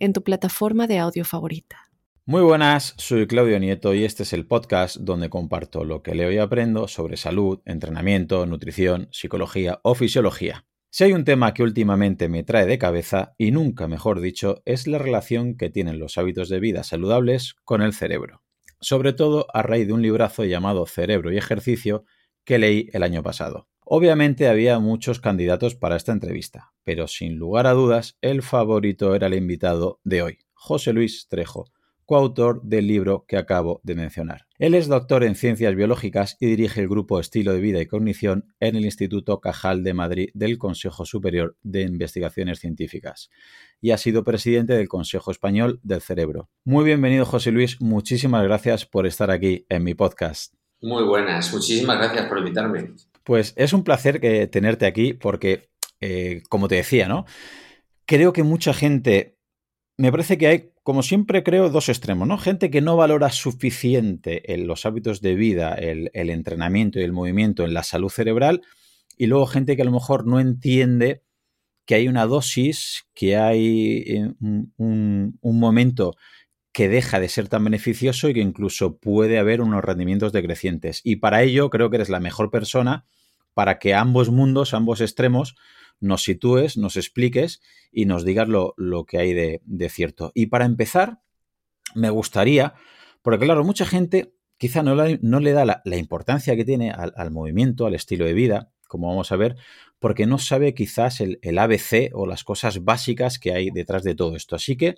en tu plataforma de audio favorita. Muy buenas, soy Claudio Nieto y este es el podcast donde comparto lo que leo y aprendo sobre salud, entrenamiento, nutrición, psicología o fisiología. Si hay un tema que últimamente me trae de cabeza, y nunca mejor dicho, es la relación que tienen los hábitos de vida saludables con el cerebro. Sobre todo a raíz de un librazo llamado Cerebro y Ejercicio que leí el año pasado. Obviamente había muchos candidatos para esta entrevista, pero sin lugar a dudas el favorito era el invitado de hoy, José Luis Trejo, coautor del libro que acabo de mencionar. Él es doctor en ciencias biológicas y dirige el grupo Estilo de Vida y Cognición en el Instituto Cajal de Madrid del Consejo Superior de Investigaciones Científicas y ha sido presidente del Consejo Español del Cerebro. Muy bienvenido José Luis, muchísimas gracias por estar aquí en mi podcast. Muy buenas, muchísimas gracias por invitarme. Pues es un placer que, tenerte aquí porque, eh, como te decía, ¿no? Creo que mucha gente, me parece que hay, como siempre creo, dos extremos, ¿no? Gente que no valora suficiente en los hábitos de vida, el, entrenamiento y el movimiento en la salud cerebral, y luego gente que a lo mejor no entiende que hay una dosis, que hay eh, un momento que deja de ser tan beneficioso y que incluso puede haber unos rendimientos decrecientes. Y para ello creo que eres la mejor persona para que ambos mundos, ambos extremos, nos sitúes, nos expliques y nos digas lo, que hay de, cierto. Y para empezar, me gustaría, porque claro, mucha gente quizá no, le da la, importancia que tiene al, movimiento, al estilo de vida, como vamos a ver, porque no sabe quizás el, el ABC o las cosas básicas que hay detrás de todo esto. Así que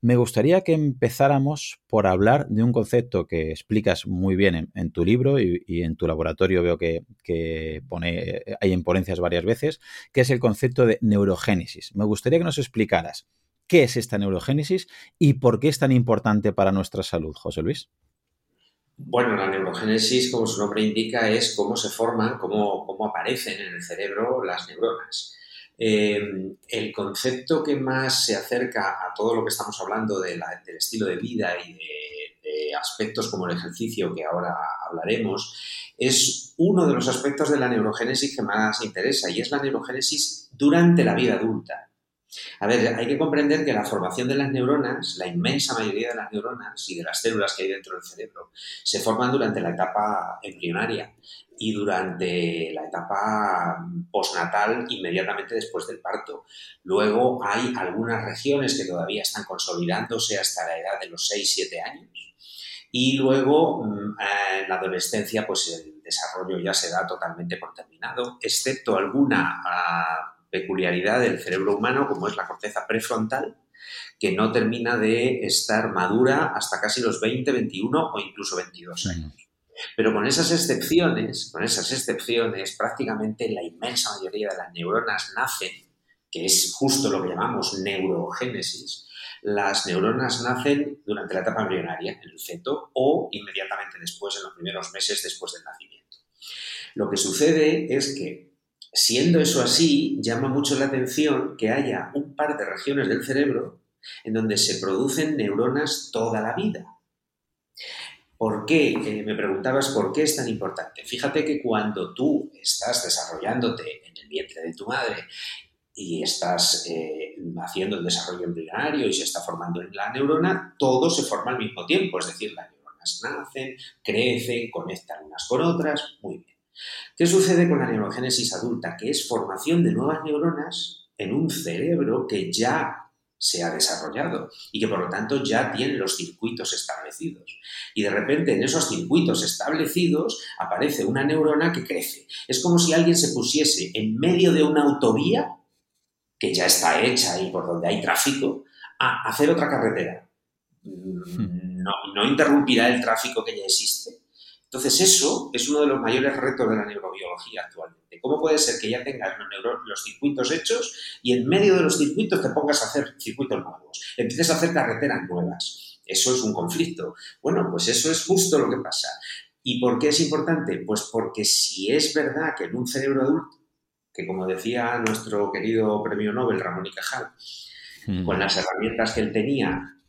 me gustaría que empezáramos por hablar de un concepto que explicas muy bien en, tu libro y, en tu laboratorio veo que, pone, hay en ponencias varias veces, que es el concepto de neurogénesis. Me gustaría que nos explicaras qué es esta neurogénesis y por qué es tan importante para nuestra salud, José Luis. Bueno, la neurogénesis, como su nombre indica, es cómo se forman, cómo aparecen en el cerebro las neuronas. Eh, el concepto que más se acerca a todo lo que estamos hablando del estilo de vida y de, aspectos como el ejercicio que ahora hablaremos, es uno de los aspectos de la neurogénesis que más interesa y es la neurogénesis durante la vida adulta. A ver, hay que comprender que la formación de las neuronas, la inmensa mayoría de las neuronas y de las células que hay dentro del cerebro, se forman durante la etapa embrionaria y durante la etapa postnatal inmediatamente después del parto. Luego hay algunas regiones que todavía están consolidándose hasta la edad de los 6-7 años. Y luego mm, en la adolescencia pues el desarrollo ya se da totalmente por terminado, excepto alguna ah, peculiaridad del cerebro humano como es la corteza prefrontal, que no termina de estar madura hasta casi los 20, 21 o incluso 22 años. Pero con esas excepciones, con esas excepciones, prácticamente la inmensa mayoría de las neuronas nacen, que es justo lo que llamamos neurogénesis, las neuronas nacen durante la etapa embrionaria, en el feto, o inmediatamente después, en los primeros meses después del nacimiento. Lo que sucede es que, siendo eso así, llama mucho la atención que haya un par de regiones del cerebro en donde se producen neuronas toda la vida. ¿Por qué? Me preguntabas por qué es tan importante. Fíjate que cuando tú estás desarrollándote en el vientre de tu madre y estás eh, haciendo el desarrollo embrionario y se está formando en la neurona, todo se forma al mismo tiempo, es decir, las neuronas nacen, crecen, conectan unas con otras, muy bien. ¿Qué sucede con la neurogénesis adulta? Que es formación de nuevas neuronas en un cerebro que ya se ha desarrollado y que por lo tanto ya tiene los circuitos establecidos. Y de repente en esos circuitos establecidos aparece una neurona que crece. Es como si alguien se pusiese en medio de una autovía que ya está hecha y por donde hay tráfico a hacer otra carretera. Mm, no, no interrumpirá el tráfico que ya existe. Entonces, eso es uno de los mayores retos de la neurobiología actualmente. ¿Cómo puede ser que ya tengas los, circuitos hechos y en medio de los circuitos te pongas a hacer circuitos nuevos? Empieces a hacer carreteras nuevas. Eso es un conflicto. Bueno, pues eso es justo lo que pasa. ¿Y por qué es importante? Pues porque si es verdad que en un cerebro adulto, que como decía nuestro querido premio Nobel Ramón y Cajal, mm. con las herramientas que él tenía,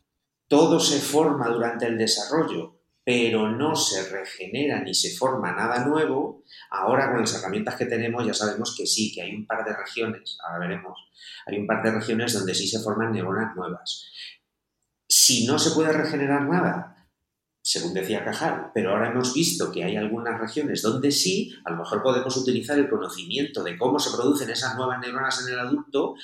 todo se forma durante el desarrollo pero no se regenera ni se forma nada nuevo, ahora con las herramientas que tenemos ya sabemos que sí, que hay un par de regiones, ahora veremos, hay un par de regiones donde sí se forman neuronas nuevas. Si no se puede regenerar nada, según decía Cajal, pero ahora hemos visto que hay algunas regiones donde sí, a lo mejor podemos utilizar el conocimiento de cómo se producen esas nuevas neuronas en el adulto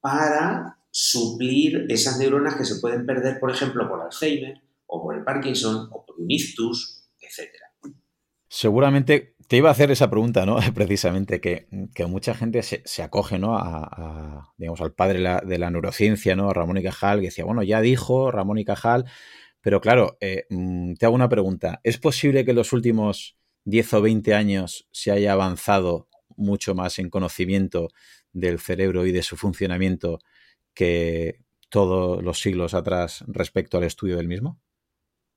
para suplir esas neuronas que se pueden perder, por ejemplo, por Alzheimer, o por el Parkinson, un ictus, etc. Seguramente te iba a hacer esa pregunta, ¿no? Precisamente, que, mucha gente se, acoge, ¿no? A, digamos, al padre de la, neurociencia, ¿no? Ramón y Cajal, que decía, bueno, ya dijo Ramón y Cajal, pero claro, eh, mm, te hago una pregunta. ¿Es posible que en los últimos 10 o 20 años se haya avanzado mucho más en conocimiento del cerebro y de su funcionamiento que todos los siglos atrás respecto al estudio del mismo?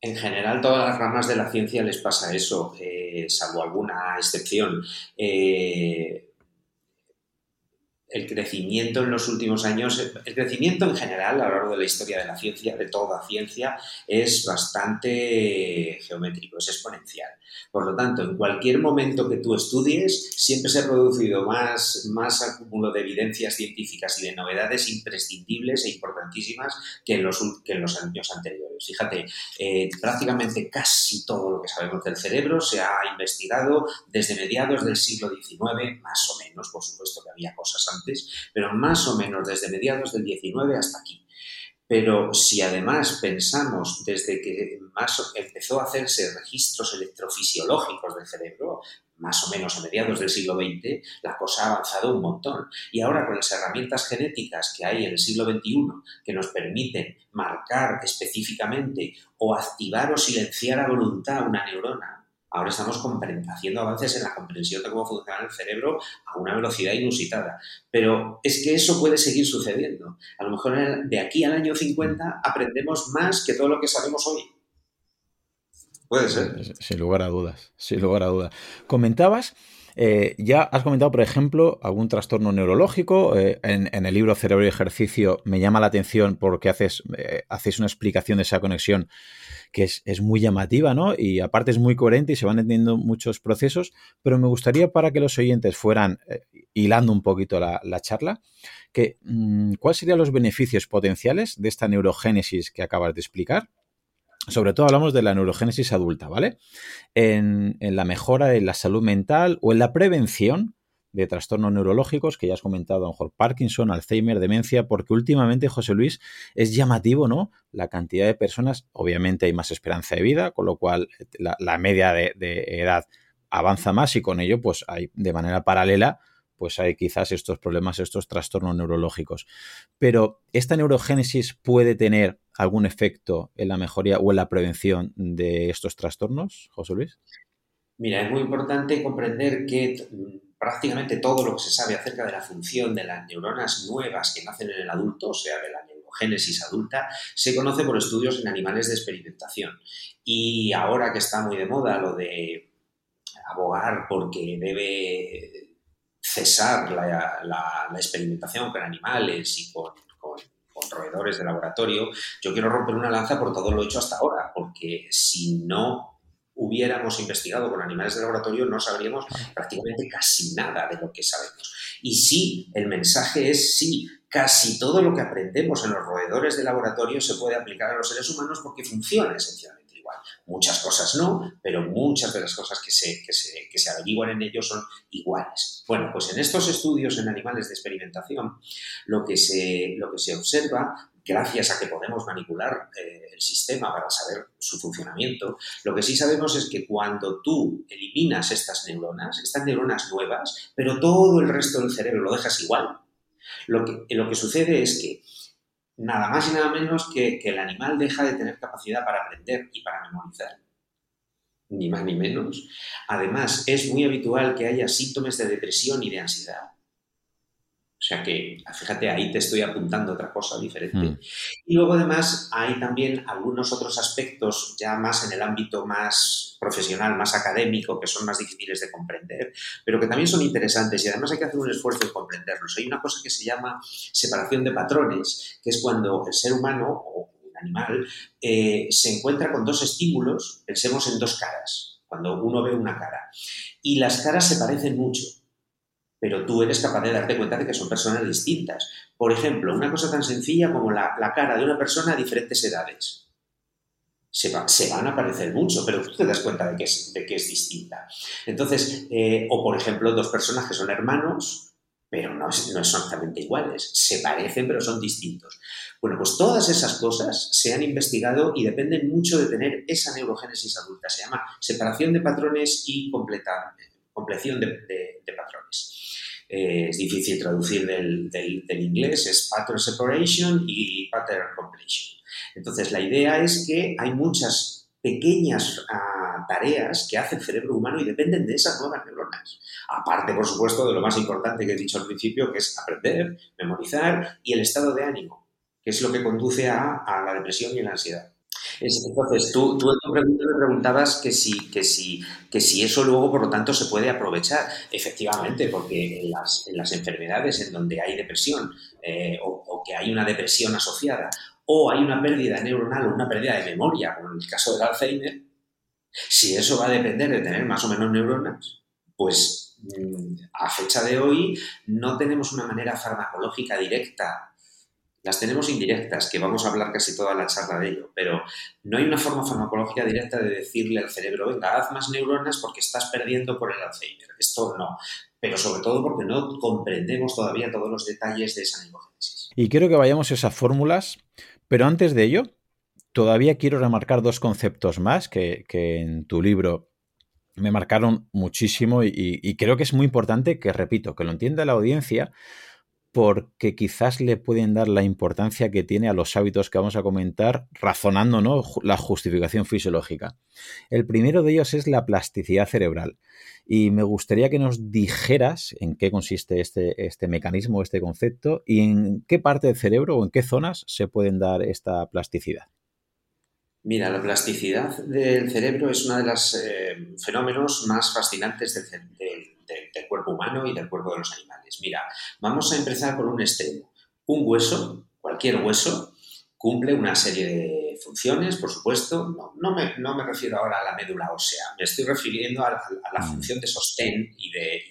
En general, todas las ramas de la ciencia les pasa eso, eh, salvo alguna excepción. Eh, el crecimiento en los últimos años, el crecimiento en general a lo largo de la historia de la ciencia, de toda ciencia, es bastante geométrico, es exponencial. Por lo tanto, en cualquier momento que tú estudies, siempre se ha producido más, más acúmulo de evidencias científicas y de novedades imprescindibles e importantísimas que en los, que en los años anteriores. Fíjate, eh, prácticamente casi todo lo que sabemos del cerebro se ha investigado desde mediados del siglo XIX, más o menos, por supuesto que había cosas antes, pero más o menos desde mediados del XIX hasta aquí. Pero si además pensamos desde que empezó a hacerse registros electrofisiológicos del cerebro, más o menos a mediados del siglo XX, la cosa ha avanzado un montón. Y ahora con las herramientas genéticas que hay en el siglo XXI que nos permiten marcar específicamente o activar o silenciar a voluntad una neurona, Ahora estamos haciendo avances en la comprensión de cómo funciona el cerebro a una velocidad inusitada. Pero es que eso puede seguir sucediendo. A lo mejor de aquí al año 50 aprendemos más que todo lo que sabemos hoy. Puede ser. Sin lugar a dudas, sin lugar a dudas. Comentabas eh, ya has comentado, por ejemplo, algún trastorno neurológico. Eh, en, el libro Cerebro y Ejercicio me llama la atención porque haces, eh, una explicación de esa conexión que es, muy llamativa, ¿no? Y aparte es muy coherente y se van entendiendo muchos procesos, pero me gustaría para que los oyentes fueran hilando un poquito la, charla, que mm, ¿cuáles serían los beneficios potenciales de esta neurogénesis que acabas de explicar? Sobre todo hablamos de la neurogénesis adulta, ¿vale? En, la mejora de la salud mental o en la prevención de trastornos neurológicos que ya has comentado, a lo mejor Parkinson, Alzheimer, demencia, porque últimamente, José Luis, es llamativo, ¿no? La cantidad de personas, obviamente hay más esperanza de vida, con lo cual la, media de, edad avanza más y con ello, pues hay de manera paralela pues hay quizás estos problemas, estos trastornos neurológicos. Pero esta neurogénesis puede tener algún efecto en la mejoría o en la prevención de estos trastornos, José Luis? Mira, es muy importante comprender que mm, prácticamente todo lo que se sabe acerca de la función de las neuronas nuevas que nacen en el adulto, o sea, de la neurogénesis adulta, se conoce por estudios en animales de experimentación. Y ahora que está muy de moda lo de abogar porque debe cesar la, experimentación con animales y con, roedores de laboratorio, yo quiero romper una lanza por todo lo hecho hasta ahora, porque si no hubiéramos investigado con animales de laboratorio, no sabríamos prácticamente casi nada de lo que sabemos. Y sí, el mensaje es sí, casi todo lo que aprendemos en los roedores de laboratorio se puede aplicar a los seres humanos porque funciona esencialmente. Muchas cosas no, pero muchas de las cosas que se, que se, que se averiguan en ellos son iguales. Bueno, pues en estos estudios en animales de experimentación, lo que se, lo que se observa gracias a que podemos manipular eh, el sistema para saber su funcionamiento, lo que sí sabemos es que cuando tú eliminas estas neuronas, estas neuronas nuevas, pero todo el resto del cerebro lo dejas igual, lo que, lo que sucede es que nada más y nada menos que, que el animal deja de tener capacidad para aprender y para memorizar. ni más ni menos. Además, es muy habitual que haya síntomas de depresión y de ansiedad. O sea que, fíjate, ahí te estoy apuntando otra cosa diferente. Mm. Y luego, además, hay también algunos otros aspectos ya más en el ámbito más profesional, más académico, que son más difíciles de comprender, pero que también son interesantes y además hay que hacer un esfuerzo en comprenderlos. Hay una cosa que se llama separación de patrones, que es cuando el ser humano o un animal eh, se encuentra con dos estímulos, pensemos en dos caras, cuando uno ve una cara. Y las caras se parecen mucho pero tú eres capaz de darte cuenta de que son personas distintas. Por ejemplo, una cosa tan sencilla como la, cara de una persona a diferentes edades. Se, van a parecer mucho, pero tú te das cuenta de que es, distinta. Entonces, eh, o por ejemplo, dos personas que son hermanos, pero no, no son exactamente iguales. Se parecen, pero son distintos. Bueno, pues todas esas cosas se han investigado y dependen mucho de tener esa neurogénesis adulta. Se llama separación de patrones y completa, compleción de patrones. Eh, es difícil traducir del, inglés, es pattern separation y pattern completion. Entonces, la idea es que hay muchas pequeñas ah, tareas que hace el cerebro humano y dependen de esas nuevas neuronas. Aparte, por supuesto, de lo más importante que he dicho al principio, que es aprender, memorizar y el estado de ánimo, que es lo que conduce a la depresión y a la ansiedad. Entonces, tú, tú en tu pregunta me preguntabas que si, que, si, que si eso luego, por lo tanto, se puede aprovechar. Efectivamente, porque en las, en las enfermedades en donde hay depresión eh, o, que hay una depresión asociada o hay una pérdida neuronal o una pérdida de memoria, como en el caso del Alzheimer, si eso va a depender de tener más o menos neuronas, pues mm, a fecha de hoy no tenemos una manera farmacológica directa las tenemos indirectas, que vamos a hablar casi toda la charla de ello, pero no hay una forma farmacológica directa de decirle al cerebro, venga, haz más neuronas porque estás perdiendo por el Alzheimer. Esto no, pero sobre todo porque no comprendemos todavía todos los detalles de esa neurogénesis. Y quiero que vayamos a esas fórmulas, pero antes de ello, todavía quiero remarcar dos conceptos más que, en tu libro me marcaron muchísimo y creo que es muy importante que, repito, que lo entienda la audiencia porque quizás le pueden dar la importancia que tiene a los hábitos que vamos a comentar, razonando ¿no? la justificación fisiológica. El primero de ellos es la plasticidad cerebral. Y me gustaría que nos dijeras en qué consiste este, este mecanismo, este concepto, y en qué parte del cerebro o en qué zonas se pueden dar esta plasticidad. Mira, la plasticidad del cerebro es uno de los eh, fenómenos más fascinantes del, del cuerpo humano y del cuerpo de los animales. Mira, vamos a empezar por un extremo. Un hueso, cualquier hueso, cumple una serie de funciones, por supuesto. No, me, refiero ahora a la médula ósea, me estoy refiriendo a, la mm. función de sostén y de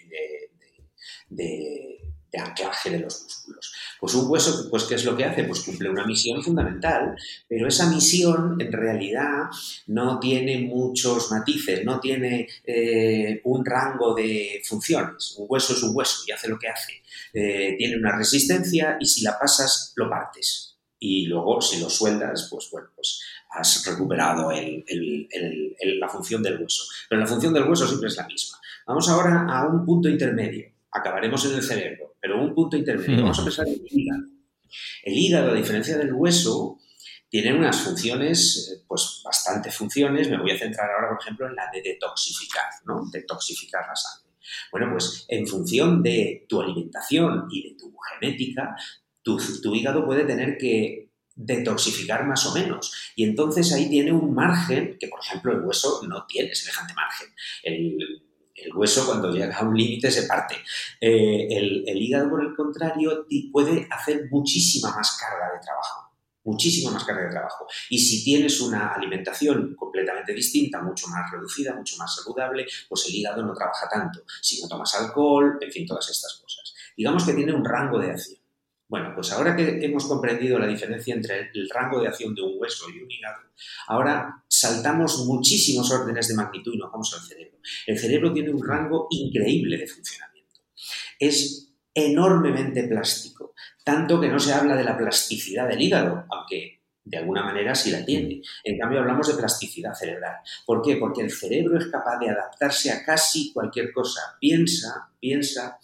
de anclaje de los músculos. Pues un hueso, pues ¿qué es lo que hace? Pues cumple una misión fundamental, pero esa misión en realidad no tiene muchos matices, no tiene eh, un rango de funciones. Un hueso es un hueso y hace lo que hace. Eh, tiene una resistencia y si la pasas, lo partes. Y luego, si lo sueldas, pues bueno, pues has recuperado la función del hueso. Pero la función del hueso siempre es la misma. Vamos ahora a un punto intermedio acabaremos en el cerebro, pero un punto intermedio. Vamos a pensar en el hígado. El hígado, a diferencia del hueso, tiene unas funciones, eh, pues bastante funciones. Me voy a centrar ahora, por ejemplo, en la de detoxificar, ¿no? Detoxificar la sangre. Bueno, pues en función de tu alimentación y de tu genética, tu, tu hígado puede tener que detoxificar más o menos. Y entonces ahí tiene un margen que, por ejemplo, el hueso no tiene semejante margen. El, el hueso cuando llega a un límite se parte. Eh, el, hígado, por el contrario, puede hacer muchísima más carga de trabajo, muchísima más carga de trabajo. Y si tienes una alimentación completamente distinta, mucho más reducida, mucho más saludable, pues el hígado no trabaja tanto. Si no tomas alcohol, en fin, todas estas cosas. Digamos que tiene un rango de acción. Bueno, pues ahora que hemos comprendido la diferencia entre el rango de acción de un hueso y un hígado, ahora saltamos muchísimos órdenes de magnitud y nos vamos al cerebro. El cerebro tiene un rango increíble de funcionamiento. Es enormemente plástico, tanto que no se habla de la plasticidad del hígado, aunque de alguna manera sí la tiene. En cambio, hablamos de plasticidad cerebral. ¿Por qué? Porque el cerebro es capaz de adaptarse a casi cualquier cosa. Piensa, piensa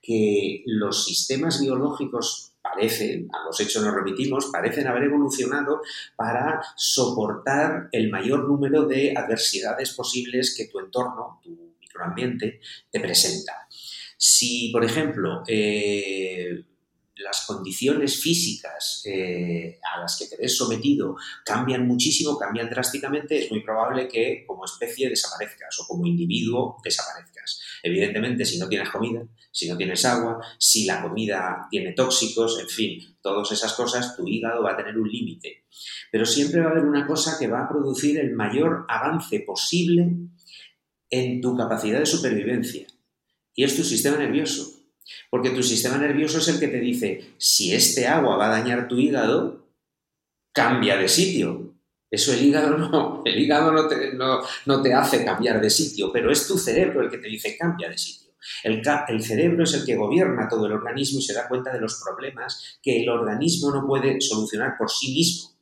que los sistemas biológicos parecen, a los hechos nos remitimos, parecen haber evolucionado para soportar el mayor número de adversidades posibles que tu entorno, tu microambiente, te presenta. Si, por ejemplo, eh, las condiciones físicas eh, a las que te ves sometido cambian muchísimo, cambian drásticamente, es muy probable que como especie desaparezcas o como individuo desaparezcas. Evidentemente, si no tienes comida, si no tienes agua, si la comida tiene tóxicos, en fin, todas esas cosas, tu hígado va a tener un límite. Pero siempre va a haber una cosa que va a producir el mayor avance posible en tu capacidad de supervivencia, y es tu sistema nervioso. Porque tu sistema nervioso es el que te dice, si este agua va a dañar tu hígado, cambia de sitio. Eso el hígado no, el hígado no te, no, te hace cambiar de sitio, pero es tu cerebro el que te dice cambia de sitio. El, el, cerebro es el que gobierna todo el organismo y se da cuenta de los problemas que el organismo no puede solucionar por sí mismo.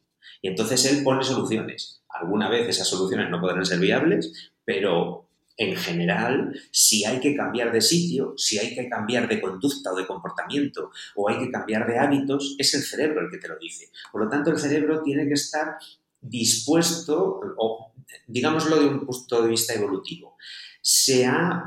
Y entonces él pone soluciones. Alguna vez esas soluciones no podrán ser viables, pero en general, si hay que cambiar de sitio, si hay que cambiar de conducta o de comportamiento o hay que cambiar de hábitos, es el cerebro el que te lo dice. Por lo tanto, el cerebro tiene que estar dispuesto, o digámoslo de un punto de vista evolutivo, se ha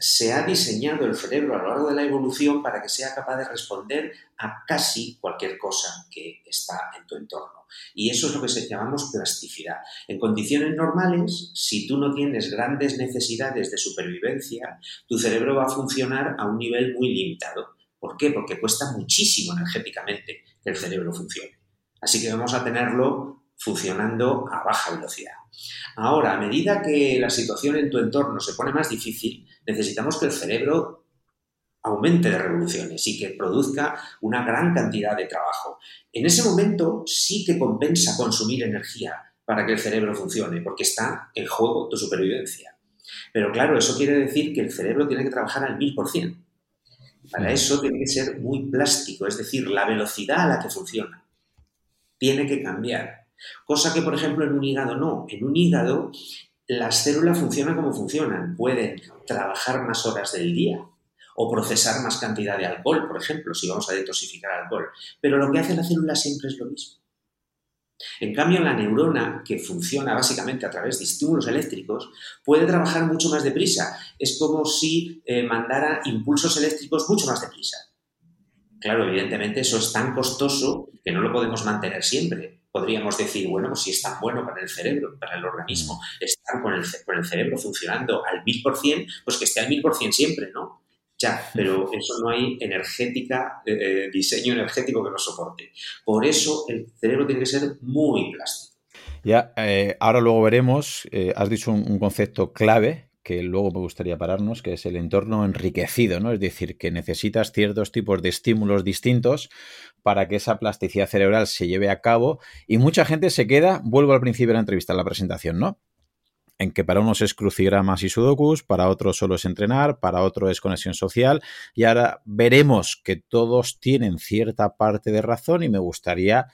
se ha diseñado el cerebro a lo largo de la evolución para que sea capaz de responder a casi cualquier cosa que está en tu entorno. Y eso es lo que se llamamos plasticidad. En condiciones normales, si tú no tienes grandes necesidades de supervivencia, tu cerebro va a funcionar a un nivel muy limitado. ¿Por qué? Porque cuesta muchísimo energéticamente que el cerebro funcione. Así que vamos a tenerlo funcionando a baja velocidad. Ahora, a medida que la situación en tu entorno se pone más difícil, necesitamos que el cerebro aumente de revoluciones y que produzca una gran cantidad de trabajo. En ese momento sí que compensa consumir energía para que el cerebro funcione, porque está en juego tu supervivencia. Pero claro, eso quiere decir que el cerebro tiene que trabajar al mil por cien. Para eso tiene que ser muy plástico, es decir, la velocidad a la que funciona tiene que cambiar. Cosa que, por ejemplo, en un hígado no. En un hígado las células funcionan como funcionan. Pueden trabajar más horas del día o procesar más cantidad de alcohol, por ejemplo, si vamos a detoxificar alcohol. Pero lo que hace la célula siempre es lo mismo. En cambio, la neurona, que funciona básicamente a través de estímulos eléctricos, puede trabajar mucho más deprisa. Es como si eh, mandara impulsos eléctricos mucho más deprisa. Claro, evidentemente eso es tan costoso que no lo podemos mantener siempre podríamos decir, bueno, pues si es tan bueno para el cerebro, para el organismo, mm. estar con el, con el cerebro funcionando al mil por cien, pues que esté al mil por cien siempre, ¿no? Ya, pero eso no hay energética, eh, eh, diseño energético que lo soporte. Por eso el cerebro tiene que ser muy plástico. Ya, eh, ahora luego veremos, has dicho un, concepto clave que luego me gustaría pararnos, que es el entorno enriquecido, ¿no? Es decir, que necesitas ciertos tipos de estímulos distintos para que esa plasticidad cerebral se lleve a cabo y mucha gente se queda, vuelvo al principio de la entrevista, la presentación, ¿no? En que para unos es crucigramas y sudokus, para otros solo es entrenar, para otro es conexión social y ahora veremos que todos tienen cierta parte de razón y me gustaría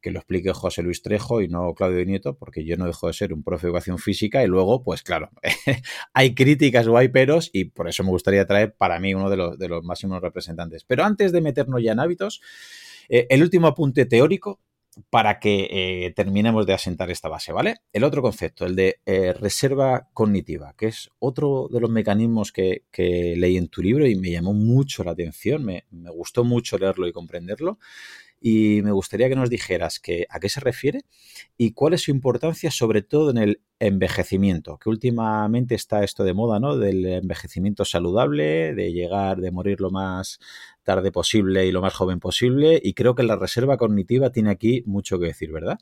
que lo explique José Luis Trejo y no Claudio Nieto, porque yo no dejo de ser un profe de educación física y luego, pues claro, hay críticas o hay peros y por eso me gustaría traer para mí uno de los, de los máximos representantes. Pero antes de meternos ya en hábitos, eh, el último apunte teórico para que eh, terminemos de asentar esta base, ¿vale? El otro concepto, el de eh, reserva cognitiva, que es otro de los mecanismos que, leí en tu libro y me llamó mucho la atención, me, me gustó mucho leerlo y comprenderlo y me gustaría que nos dijeras que, a qué se refiere y cuál es su importancia, sobre todo en el envejecimiento, que últimamente está esto de moda, ¿no? Del envejecimiento saludable, de llegar, de morir lo más tarde posible y lo más joven posible, y creo que la reserva cognitiva tiene aquí mucho que decir, ¿verdad?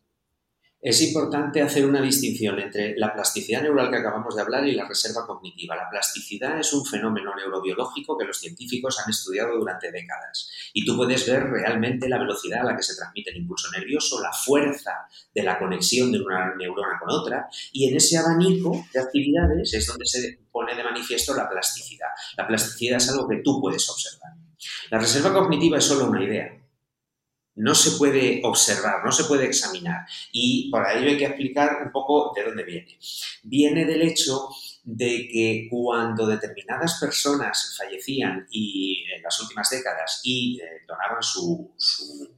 Es importante hacer una distinción entre la plasticidad neural que acabamos de hablar y la reserva cognitiva. La plasticidad es un fenómeno neurobiológico que los científicos han estudiado durante décadas y tú puedes ver realmente la velocidad a la que se transmite el impulso nervioso, la fuerza de la conexión de una neurona con otra y en ese abanico de actividades es donde se pone de manifiesto la plasticidad. La plasticidad es algo que tú puedes observar. La reserva cognitiva es solo una idea no se puede observar, no se puede examinar. Y por ello hay que explicar un poco de dónde viene. Viene del hecho de que cuando determinadas personas fallecían y en las últimas décadas y eh, donaban su,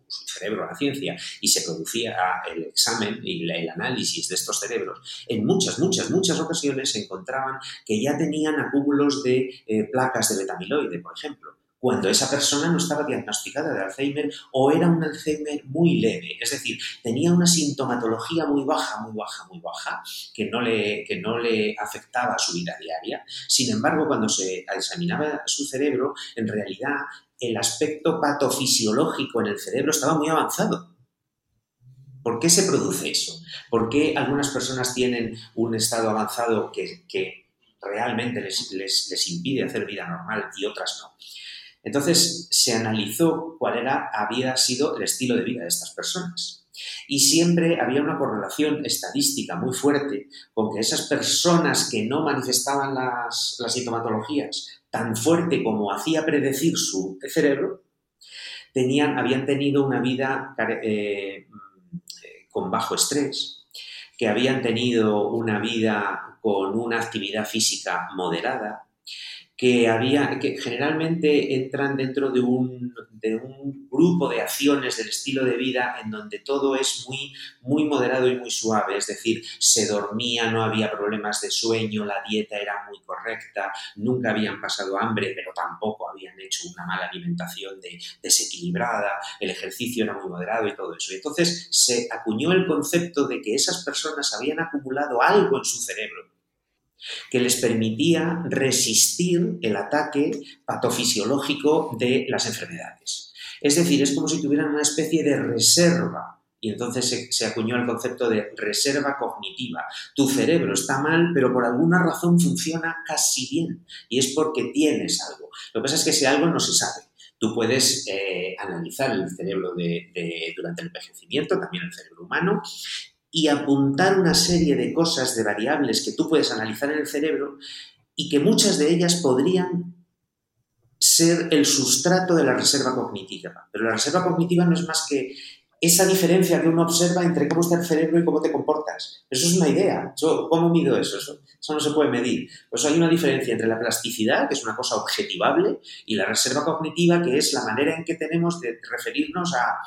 cerebro a la ciencia y se producía el examen y el análisis de estos cerebros, en muchas, muchas, muchas ocasiones se encontraban que ya tenían acúmulos de eh, placas de betamiloide, por ejemplo cuando esa persona no estaba diagnosticada de Alzheimer o era un Alzheimer muy leve, es decir, tenía una sintomatología muy baja, muy baja, muy baja, que no le, que no le afectaba su vida diaria. Sin embargo, cuando se examinaba su cerebro, en realidad el aspecto patofisiológico en el cerebro estaba muy avanzado. ¿Por qué se produce eso? ¿Por qué algunas personas tienen un estado avanzado que, realmente les, les impide hacer vida normal y otras no? Entonces se analizó cuál era, había sido el estilo de vida de estas personas. Y siempre había una correlación estadística muy fuerte con que esas personas que no manifestaban las, sintomatologías tan fuerte como hacía predecir su cerebro, tenían, habían tenido una vida eh, con bajo estrés, que habían tenido una vida con una actividad física moderada, que, había, que generalmente entran dentro de un, de un, grupo de acciones del estilo de vida en donde todo es muy, muy moderado y muy suave, es decir, se dormía, no había problemas de sueño, la dieta era muy correcta, nunca habían pasado hambre, pero tampoco habían hecho una mala alimentación desequilibrada, el ejercicio era muy moderado y todo eso. Y entonces se acuñó el concepto de que esas personas habían acumulado algo en su cerebro que les permitía resistir el ataque patofisiológico de las enfermedades. Es decir, es como si tuvieran una especie de reserva y entonces se, acuñó el concepto de reserva cognitiva. Tu cerebro está mal, pero por alguna razón funciona casi bien. Y es porque tienes algo. Lo que pasa es que ese algo no se sabe. Tú puedes eh, analizar el cerebro durante el envejecimiento, también el cerebro humano, y apuntar una serie de cosas, de variables que tú puedes analizar en el cerebro y que muchas de ellas podrían ser el sustrato de la reserva cognitiva. Pero la reserva cognitiva no es más que esa diferencia que uno observa entre cómo está el cerebro y cómo te comportas. Eso es una idea. ¿Cómo mido eso? eso? Eso no se puede medir. Pues hay una diferencia entre la plasticidad, que es una cosa objetivable, y la reserva cognitiva, que es la manera en que tenemos de referirnos a,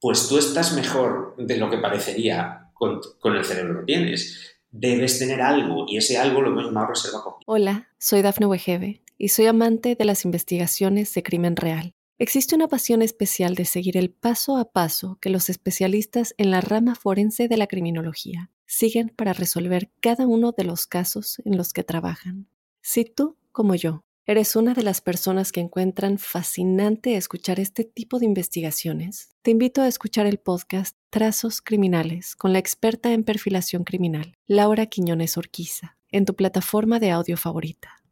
pues tú estás mejor de lo que parecería con, el cerebro que tienes. Debes tener algo y ese algo lo hemos llamado reserva cognitiva. Hola, soy Dafne Wegebe y soy amante de las investigaciones de crimen real. Existe una pasión especial de seguir el paso a paso que los especialistas en la rama forense de la criminología siguen para resolver cada uno de los casos en los que trabajan. Si tú, como yo, ¿Eres una de las personas que encuentran fascinante escuchar este tipo de investigaciones? Te invito a escuchar el podcast Trazos Criminales con la experta en perfilación criminal, Laura Quiñones Orquiza, en tu plataforma de audio favorita.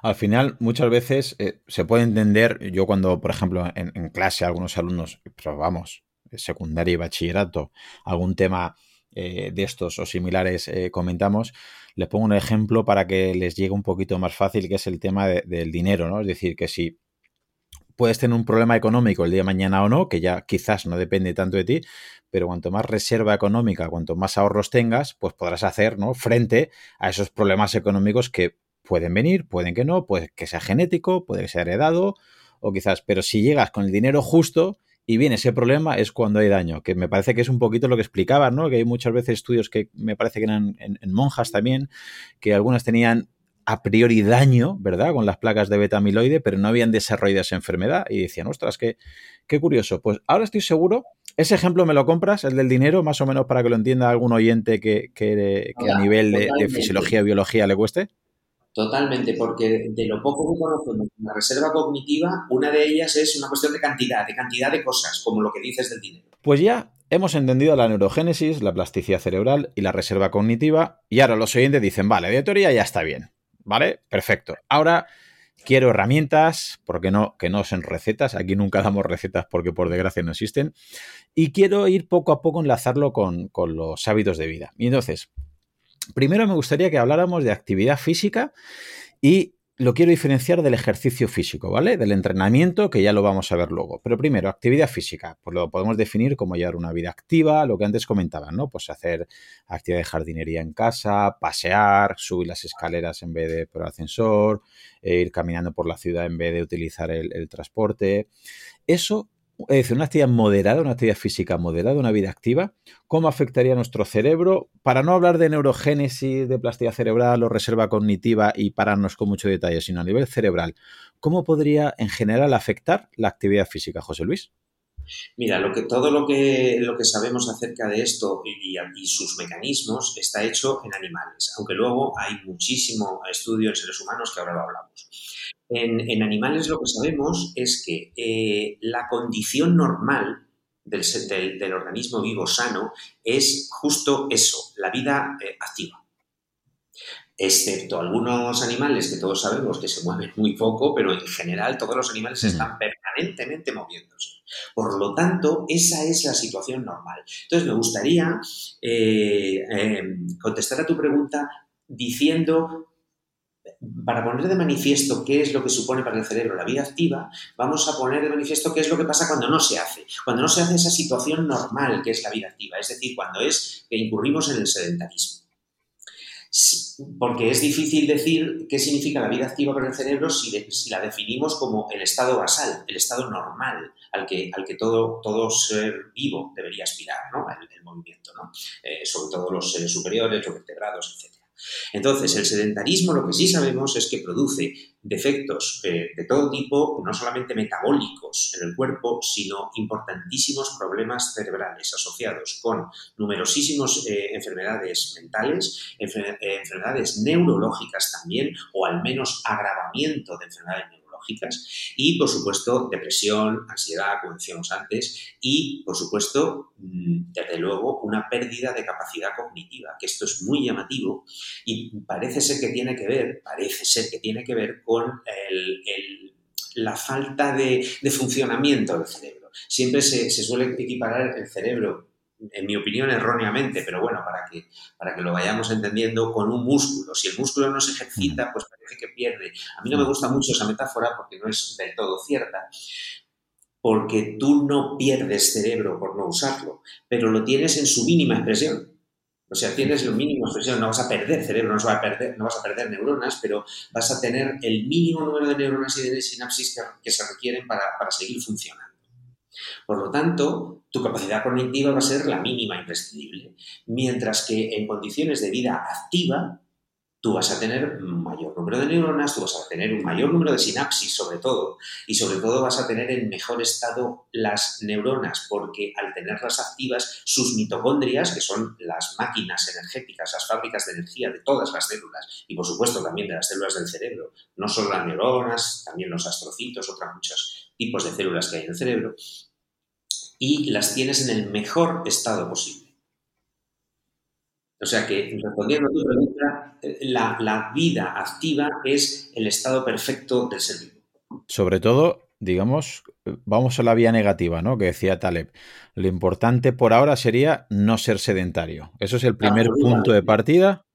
Al final, muchas veces eh, se puede entender, yo cuando, por ejemplo, en, en clase algunos alumnos, pero vamos, secundaria y bachillerato, algún tema eh, de estos o similares eh, comentamos, les pongo un ejemplo para que les llegue un poquito más fácil, que es el tema del dinero, ¿no? Es decir, que si puedes tener un problema económico el día de mañana o no, que ya quizás no depende tanto de ti, pero cuanto más reserva económica, cuanto más ahorros tengas, pues podrás hacer, ¿no? Frente a esos problemas económicos que pueden venir, pueden que no, puede que sea genético, puede que sea heredado, o quizás, pero si llegas con el dinero justo, y bien, ese problema es cuando hay daño, que me parece que es un poquito lo que explicabas, ¿no? Que hay muchas veces estudios que me parece que eran en, monjas también, que algunas tenían a priori daño, ¿verdad? Con las placas de beta-amiloide, pero no habían desarrollado esa enfermedad. Y decían, ostras, qué, qué curioso. Pues ahora estoy seguro, ese ejemplo me lo compras, el del dinero, más o menos para que lo entienda algún oyente que, a nivel de, de, fisiología y biología le cueste. Totalmente, porque de lo poco que conocemos la reserva cognitiva, una de ellas es una cuestión de cantidad, de cantidad de cosas, como lo que dices del dinero. Pues ya hemos entendido la neurogénesis, la plasticidad cerebral y la reserva cognitiva, y ahora los oyentes dicen, vale, de teoría ya está bien, ¿vale? Perfecto. Ahora quiero herramientas, porque no, que no son recetas, aquí nunca damos recetas porque por desgracia no existen, y quiero ir poco a poco enlazarlo con, con los hábitos de vida. Y entonces, Primero me gustaría que habláramos de actividad física y lo quiero diferenciar del ejercicio físico, ¿vale? Del entrenamiento, que ya lo vamos a ver luego. Pero primero, actividad física. Pues lo podemos definir como llevar una vida activa, lo que antes comentaban, ¿no? Pues hacer actividad de jardinería en casa, pasear, subir las escaleras en vez de por el ascensor, e ir caminando por la ciudad en vez de utilizar el, el transporte. Eso es decir, una actividad moderada, una actividad física moderada, una vida activa, ¿cómo afectaría nuestro cerebro? Para no hablar de neurogénesis, de plasticidad cerebral o reserva cognitiva y pararnos con mucho detalle, sino a nivel cerebral, ¿cómo podría en general afectar la actividad física, José Luis? Mira, lo que, todo lo que, lo que sabemos acerca de esto y, y, sus mecanismos está hecho en animales, aunque luego hay muchísimo estudio en seres humanos que ahora lo hablamos. En, animales lo que sabemos es que eh, la condición normal del, del, organismo vivo sano es justo eso, la vida eh, activa. Excepto algunos animales que todos sabemos que se mueven muy poco, pero en general todos los animales están permanentemente moviéndose. Por lo tanto, esa es la situación normal. Entonces, me gustaría eh, contestar a tu pregunta diciendo para poner de manifiesto qué es lo que supone para el cerebro la vida activa, vamos a poner de manifiesto qué es lo que pasa cuando no se hace. Cuando no se hace esa situación normal que es la vida activa, es decir, cuando es que incurrimos en el sedentarismo. Porque es difícil decir qué significa la vida activa para el cerebro si, la definimos como el estado basal, el estado normal al que, al que todo, todo ser vivo debería aspirar, ¿no? el, movimiento, ¿no? Eh, sobre todo los seres superiores, los vertebrados, etc. Entonces, el sedentarismo lo que sí sabemos es que produce defectos eh, de todo tipo, no solamente metabólicos en el cuerpo, sino importantísimos problemas cerebrales asociados con numerosísimas eh, enfermedades mentales, enfermedades neurológicas también, o al menos agravamiento de enfermedades neurológicas y, por supuesto, depresión, ansiedad, como decíamos antes, y, por supuesto, mm, desde luego, una pérdida de capacidad cognitiva, que esto es muy llamativo y parece ser que tiene que ver, parece ser que tiene que ver con la falta de, funcionamiento del cerebro. Siempre se, se suele equiparar el cerebro en mi opinión erróneamente, pero bueno, para que, para que lo vayamos entendiendo con un músculo. Si el músculo no se ejercita, pues parece que pierde. A mí no me gusta mucho esa metáfora porque no es del todo cierta, porque tú no pierdes cerebro por no usarlo, pero lo tienes en su mínima expresión. O sea, tienes lo mínimo expresión, no vas a perder cerebro, no vas a perder, no vas a perder neuronas, pero vas a tener el mínimo número de neuronas y de sinapsis que, se requieren para, para seguir funcionando. Por lo tanto, tu capacidad cognitiva va a ser la mínima imprescindible, mientras que en condiciones de vida activa, tú vas a tener mayor número de neuronas, tú vas a tener un mayor número de sinapsis sobre todo, y sobre todo vas a tener en mejor estado las neuronas, porque al tenerlas activas, sus mitocondrias, que son las máquinas energéticas, las fábricas de energía de todas las células, y por supuesto también de las células del cerebro, no solo las neuronas, también los astrocitos, otros muchos tipos de células que hay en el cerebro, y las tienes en el mejor estado posible. O sea que, respondiendo a tu pregunta, la, vida activa es el estado perfecto del ser vivo. Sobre todo, digamos, vamos a la vía negativa, ¿no? Que decía Taleb. Lo importante por ahora sería no ser sedentario. Eso es el primer punto de partida.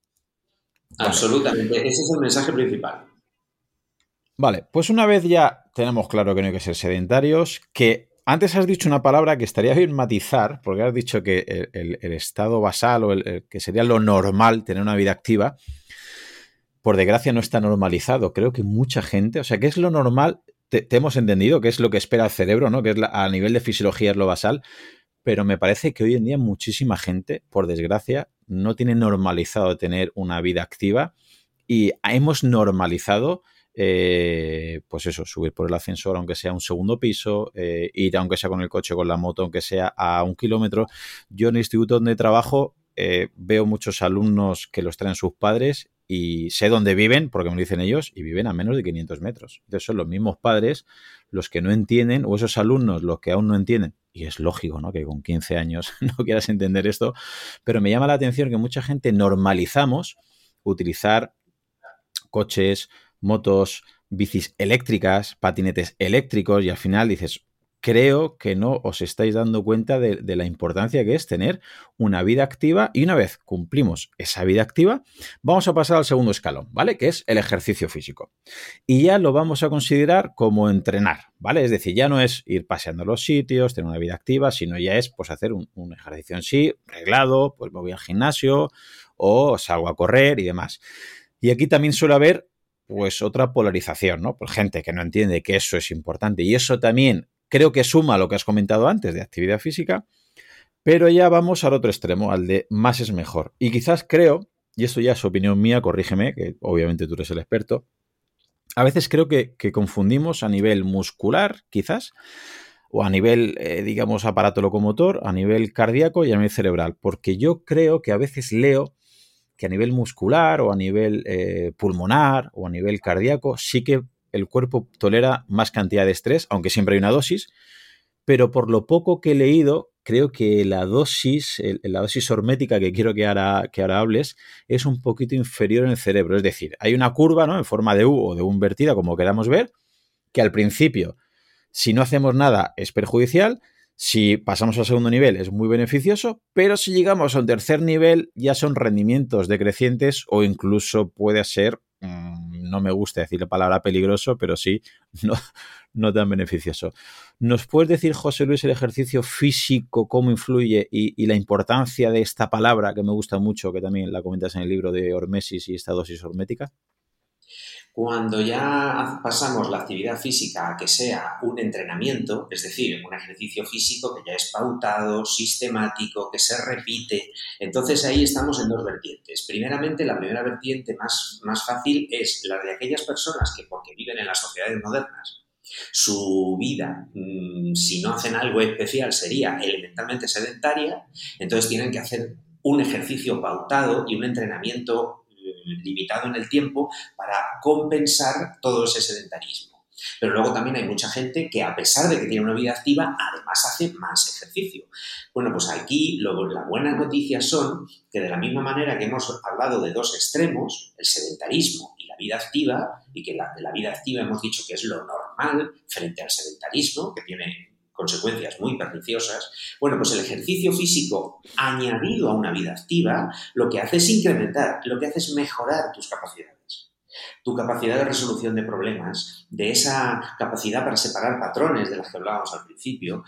Absolutamente. Ese es el mensaje principal. Vale, pues una vez ya tenemos claro que no hay que ser sedentarios, que antes has dicho una palabra que estaría bien matizar, porque has dicho que el, estado basal o el, que sería lo normal, tener una vida activa, por desgracia no está normalizado. Creo que mucha gente, o sea, ¿qué es lo normal? Te, hemos entendido que es lo que espera el cerebro, ¿no? Que es a nivel de fisiología es lo basal, pero me parece que hoy en día muchísima gente, por desgracia, no tiene normalizado tener una vida activa y hemos normalizado eh, pues eso, subir por el ascensor aunque sea un segundo piso, eh, ir aunque sea con el coche, con la moto, aunque sea a un kilómetro. Yo en el instituto donde trabajo eh, veo muchos alumnos que los traen sus padres y sé dónde viven, porque me lo dicen ellos, y viven a menos de 500 metros. Entonces son los mismos padres los que no entienden, o esos alumnos los que aún no entienden, y es lógico, ¿no? Que con 15 años no quieras entender esto, pero me llama la atención que mucha gente normalizamos utilizar coches, motos, bicis eléctricas, patinetes eléctricos y al final dices, creo que no os estáis dando cuenta de, la importancia que es tener una vida activa y una vez cumplimos esa vida activa, vamos a pasar al segundo escalón, ¿vale? Que es el ejercicio físico. Y ya lo vamos a considerar como entrenar, ¿vale? Es decir, ya no es ir paseando los sitios, tener una vida activa, sino ya es pues hacer un, un ejercicio en sí, reglado, pues me voy al gimnasio o salgo a correr y demás. Y aquí también suele haber pues otra polarización, ¿no? Pues gente que no entiende que eso es importante y eso también creo que suma lo que has comentado antes de actividad física, pero ya vamos al otro extremo, al de más es mejor. Y quizás creo, y esto ya es opinión mía, corrígeme, que obviamente tú eres el experto, a veces creo que, confundimos a nivel muscular, quizás, o a nivel, eh, digamos, aparato locomotor, a nivel cardíaco y a nivel cerebral, porque yo creo que a veces leo que a nivel muscular o a nivel eh, pulmonar o a nivel cardíaco sí que el cuerpo tolera más cantidad de estrés, aunque siempre hay una dosis, pero por lo poco que he leído, creo que la dosis, el, la dosis hormética que quiero que ahora, que ahora hables, es un poquito inferior en el cerebro. Es decir, hay una curva ¿no? en forma de U o de U invertida, como queramos ver, que al principio, si no hacemos nada, es perjudicial, si pasamos al segundo nivel es muy beneficioso, pero si llegamos a un tercer nivel ya son rendimientos decrecientes o incluso puede ser, mmm, no me gusta decir la palabra peligroso, pero sí, no, no tan beneficioso. ¿Nos puedes decir, José Luis, el ejercicio físico, cómo influye y, y, la importancia de esta palabra que me gusta mucho, que también la comentas en el libro de Hormesis y esta dosis hormética? Cuando ya pasamos la actividad física a que sea un entrenamiento, es decir, un ejercicio físico que ya es pautado, sistemático, que se repite, entonces ahí estamos en dos vertientes. Primeramente, la primera vertiente más, más fácil es la de aquellas personas que porque viven en las sociedades modernas, su vida, mmm, si no hacen algo especial, sería elementalmente sedentaria, entonces tienen que hacer un ejercicio pautado y un entrenamiento limitado en el tiempo para compensar todo ese sedentarismo. Pero luego también hay mucha gente que a pesar de que tiene una vida activa, además hace más ejercicio. Bueno, pues aquí lo, las buenas noticias son que de la misma manera que hemos hablado de dos extremos, el sedentarismo y la vida activa, y que de la vida activa hemos dicho que es lo normal frente al sedentarismo, que tiene consecuencias muy perniciosas, bueno, pues el ejercicio físico añadido a una vida activa lo que hace es incrementar, lo que hace es mejorar tus capacidades. Tu capacidad de resolución de problemas, de esa capacidad para separar patrones de las que hablábamos al principio,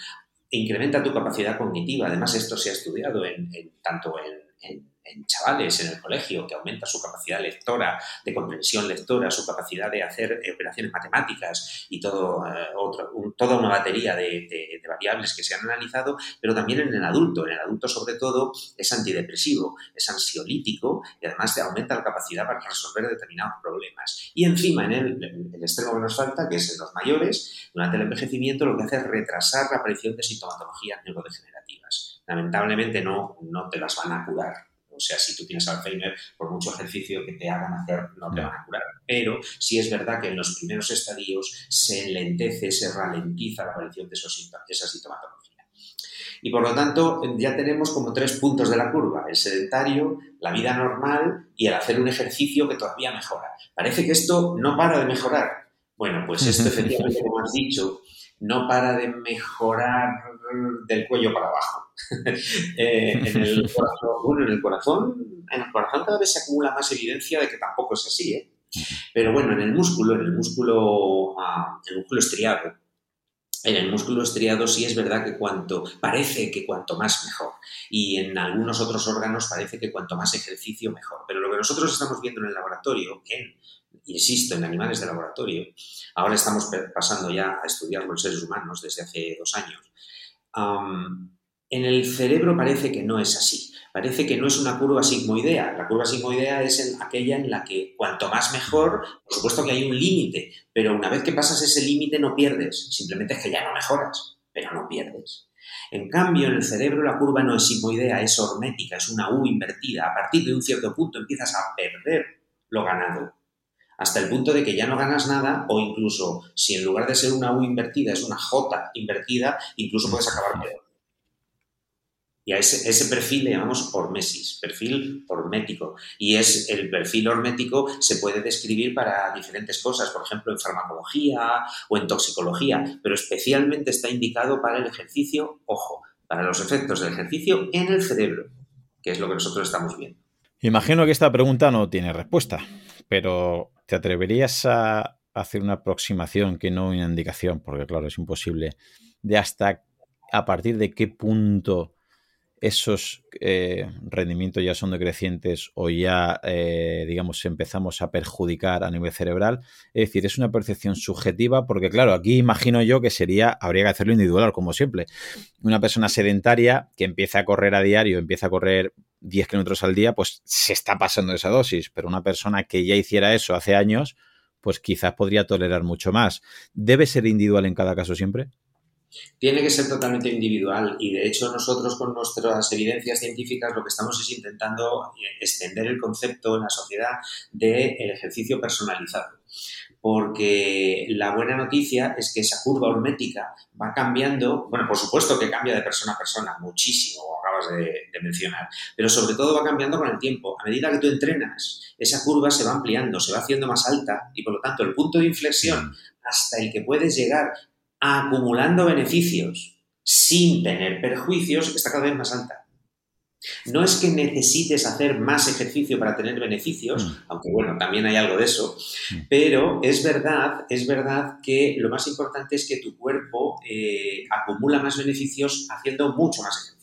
incrementa tu capacidad cognitiva. Además, esto se ha estudiado en, tanto en en chavales en el colegio, que aumenta su capacidad lectora, de comprensión lectora, su capacidad de hacer eh, operaciones matemáticas y todo, eh, otro, toda una batería de, variables que se han analizado, pero también en el adulto. En el adulto, sobre todo, es antidepresivo, es ansiolítico y además aumenta la capacidad para resolver determinados problemas. Y encima, en el, en el extremo que nos falta, que es en los mayores, durante el envejecimiento lo que hace es retrasar la aparición de sintomatologías neurodegenerativas. Lamentablemente no, no te las van a curar o sea, si tú tienes Alzheimer, por mucho ejercicio que te hagan hacer, no te van a curar. Pero sí es verdad que en los primeros estadios se enlentece, se ralentiza la aparición de, esos, de esa sintomatología. Y por lo tanto, ya tenemos como tres puntos de la curva, el sedentario, la vida normal y el hacer un ejercicio que todavía mejora. Parece que esto no para de mejorar. Bueno, pues esto efectivamente, como has dicho, no para de mejorar del cuello para abajo. eh, en, el corazón, bueno, en el corazón, en el corazón cada vez se acumula más evidencia de que tampoco es así, ¿eh? Pero bueno, en el músculo, en el músculo, ah, el músculo estriado, en el músculo estriado sí es verdad que cuanto, parece que cuanto más mejor. Y en algunos otros órganos parece que cuanto más ejercicio mejor. Pero lo que nosotros estamos viendo en el laboratorio, en insisto, en animales de laboratorio, ahora estamos pasando ya a estudiarlo en seres humanos desde hace dos años, en el cerebro parece que no es así. Parece que no es una curva sigmoidea. La curva sigmoidea es aquella en la que cuanto más mejor, por supuesto que hay un límite, pero una vez que pasas ese límite no pierdes, simplemente es que ya no mejoras, pero no pierdes. En cambio, en el cerebro la curva no es sigmoidea, es hormética, es una U invertida. A partir de un cierto punto empiezas a perder lo ganado hasta el punto de que ya no ganas nada o incluso si en lugar de ser una U invertida es una J invertida, incluso puedes acabar peor. Y a ese, ese, perfil le llamamos hormesis, perfil hormético. Y es el perfil hormético se puede describir para diferentes cosas, por ejemplo, en farmacología o en toxicología, pero especialmente está indicado para el ejercicio, ojo, para los efectos del ejercicio en el cerebro, que es lo que nosotros estamos viendo. Imagino que esta pregunta no tiene respuesta, pero ¿te atreverías a hacer una aproximación que no una indicación? Porque claro, es imposible, de hasta a partir de qué punto esos eh, rendimientos ya son decrecientes o ya, eh, digamos, empezamos a perjudicar a nivel cerebral. Es decir, es una percepción subjetiva porque, claro, aquí imagino yo que sería, habría que hacerlo individual, como siempre. Una persona sedentaria que empieza a correr a diario, empieza a correr 10 kilómetros al día, pues se está pasando esa dosis, pero una persona que ya hiciera eso hace años, pues quizás podría tolerar mucho más. ¿Debe ser individual en cada caso siempre? Tiene que ser totalmente individual y de hecho nosotros con nuestras evidencias científicas lo que estamos es intentando extender el concepto en la sociedad del ejercicio personalizado. Porque la buena noticia es que esa curva hormética va cambiando, bueno, por supuesto que cambia de persona a persona, muchísimo, acabas de, de mencionar, pero sobre todo va cambiando con el tiempo. A medida que tú entrenas, esa curva se va ampliando, se va haciendo más alta y por lo tanto el punto de inflexión hasta el que puedes llegar acumulando beneficios sin tener perjuicios está cada vez más alta. No es que necesites hacer más ejercicio para tener beneficios, mm. aunque bueno, también hay algo de eso, mm. pero es verdad, es verdad que lo más importante es que tu cuerpo eh, acumula más beneficios haciendo mucho más ejercicio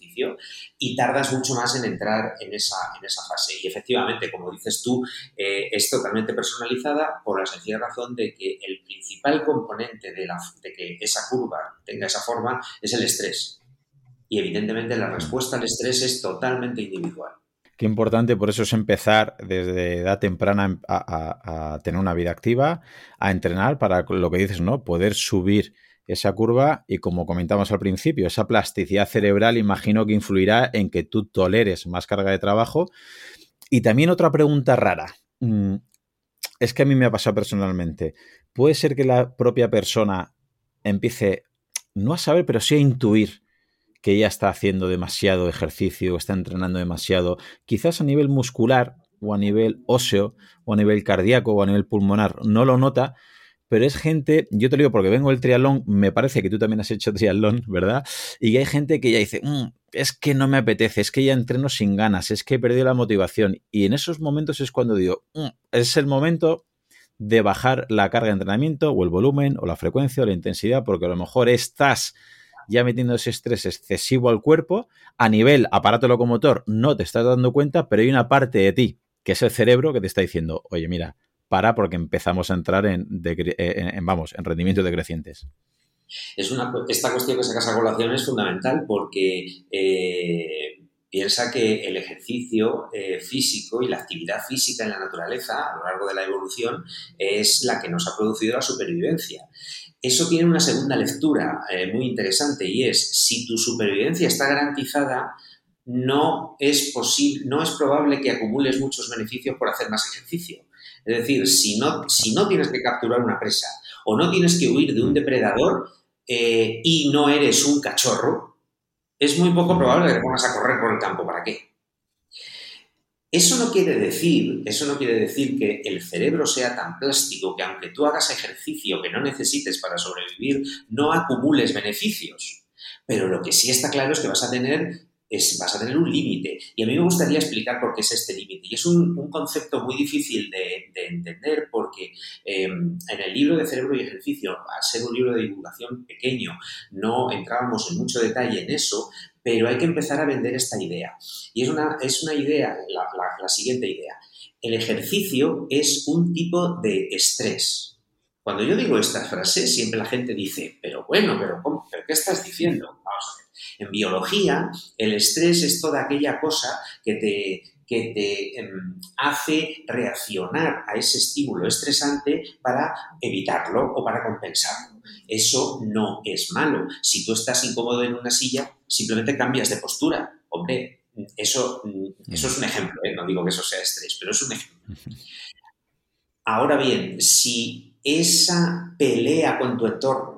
y tardas mucho más en entrar en esa, en esa fase. Y efectivamente, como dices tú, eh, es totalmente personalizada por la sencilla razón de que el principal componente de, la, de que esa curva tenga esa forma es el estrés. Y evidentemente la respuesta al estrés es totalmente individual. Qué importante, por eso es empezar desde edad temprana a, a, tener una vida activa, a entrenar para lo que dices, ¿no? Poder subir esa curva y como comentamos al principio, esa plasticidad cerebral imagino que influirá en que tú toleres más carga de trabajo. Y también otra pregunta rara. Mm, es que a mí me ha pasado personalmente. Puede ser que la propia persona empiece, no a saber, pero sí a intuir que ya está haciendo demasiado ejercicio, está entrenando demasiado, quizás a nivel muscular o a nivel óseo o a nivel cardíaco o a nivel pulmonar, no lo nota, pero es gente, yo te lo digo porque vengo del triatlón, me parece que tú también has hecho triatlón, ¿verdad? Y hay gente que ya dice, mm, es que no me apetece, es que ya entreno sin ganas, es que he perdido la motivación. Y en esos momentos es cuando digo, mm, es el momento de bajar la carga de entrenamiento o el volumen o la frecuencia o la intensidad, porque a lo mejor estás ya metiendo ese estrés excesivo al cuerpo, a nivel aparato locomotor no te estás dando cuenta, pero hay una parte de ti, que es el cerebro, que te está diciendo, oye, mira, para porque empezamos a entrar en, vamos, en rendimientos decrecientes. Es una, esta cuestión que sacas a colación es fundamental porque eh, piensa que el ejercicio eh, físico y la actividad física en la naturaleza a lo largo de la evolución es la que nos ha producido la supervivencia. Eso tiene una segunda lectura eh, muy interesante y es si tu supervivencia está garantizada, no es posible, no es probable que acumules muchos beneficios por hacer más ejercicio. Es decir, si no, si no tienes que capturar una presa o no tienes que huir de un depredador eh, y no eres un cachorro, es muy poco probable que pongas a correr por el campo. ¿Para qué? Eso no quiere decir, eso no quiere decir que el cerebro sea tan plástico que aunque tú hagas ejercicio que no necesites para sobrevivir, no acumules beneficios. Pero lo que sí está claro es que vas a tener vas a tener un límite. Y a mí me gustaría explicar por qué es este límite. Y es un, concepto muy difícil de, entender porque em, en el libro de Cerebro y Ejercicio, al ser un libro de divulgación pequeño, no entrábamos en mucho detalle en eso, pero hay que empezar a vender esta idea. Y es una, es una idea, la, la siguiente idea. El ejercicio es un tipo de estrés. Cuando yo digo esta frase, siempre la gente dice, pero bueno, pero, ¿cómo? ¿Pero qué estás diciendo? En biología, el estrés es toda aquella cosa que te, que te em, hace reaccionar a ese estímulo estresante para evitarlo o para compensarlo. Eso no es malo. Si tú estás incómodo en una silla, simplemente cambias de postura. Hombre, eso, eso es un ejemplo, ¿eh? no digo que eso sea estrés, pero es un ejemplo. Ahora bien, si esa pelea con tu entorno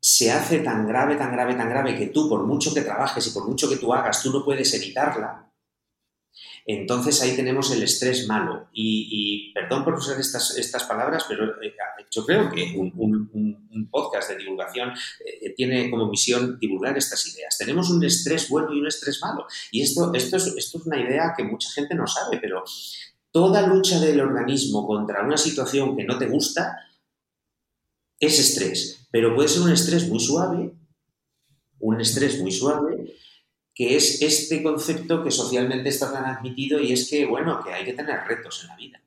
se hace tan grave, tan grave, tan grave que tú, por mucho que trabajes y por mucho que tú hagas, tú no puedes evitarla, entonces ahí tenemos el estrés malo. Y, perdón por usar estas, estas palabras, pero eh, yo creo que un, podcast de divulgación eh, tiene como misión divulgar estas ideas. Tenemos un estrés bueno y un estrés malo. Y esto, esto, es, esto es una idea que mucha gente no sabe, pero toda lucha del organismo contra una situación que no te gusta es estrés. Pero puede ser un estrés muy suave, un estrés muy suave que es este concepto que socialmente está tan admitido y es que, bueno, que hay que tener retos en la vida.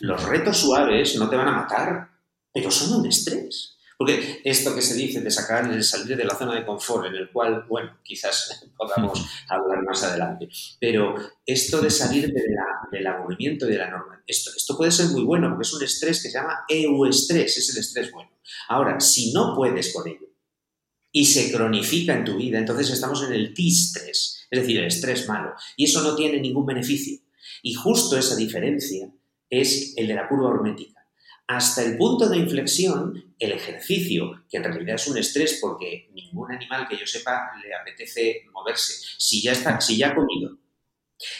Los retos suaves no te van a matar, pero son un estrés. Porque esto que se dice de sacar, el salir de la zona de confort, en el cual, bueno, quizás podamos hablar más adelante, pero esto de salir del aburrimiento y de la norma, esto, esto puede ser muy bueno porque es un estrés que se llama euestrés, es el estrés bueno. Ahora, si no puedes con ello, y se cronifica en tu vida, entonces estamos en el T-stress, es decir, el estrés malo, y eso no tiene ningún beneficio. Y justo esa diferencia es el de la curva hormética. Hasta el punto de inflexión, el ejercicio, que en realidad es un estrés porque ningún animal que yo sepa le apetece moverse, si ya, está, si ya ha comido,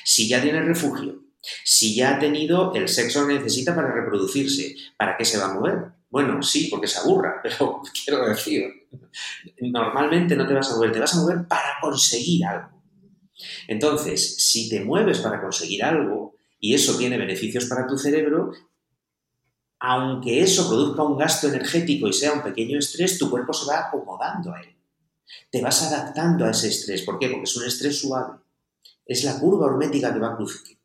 si ya tiene refugio, si ya ha tenido el sexo que necesita para reproducirse, ¿para qué se va a mover? Bueno, sí, porque se aburra, pero quiero decir, normalmente no te vas a mover, te vas a mover para conseguir algo. Entonces, si te mueves para conseguir algo y eso tiene beneficios para tu cerebro, aunque eso produzca un gasto energético y sea un pequeño estrés, tu cuerpo se va acomodando a él. Te vas adaptando a ese estrés. ¿Por qué? Porque es un estrés suave. Es la curva hormética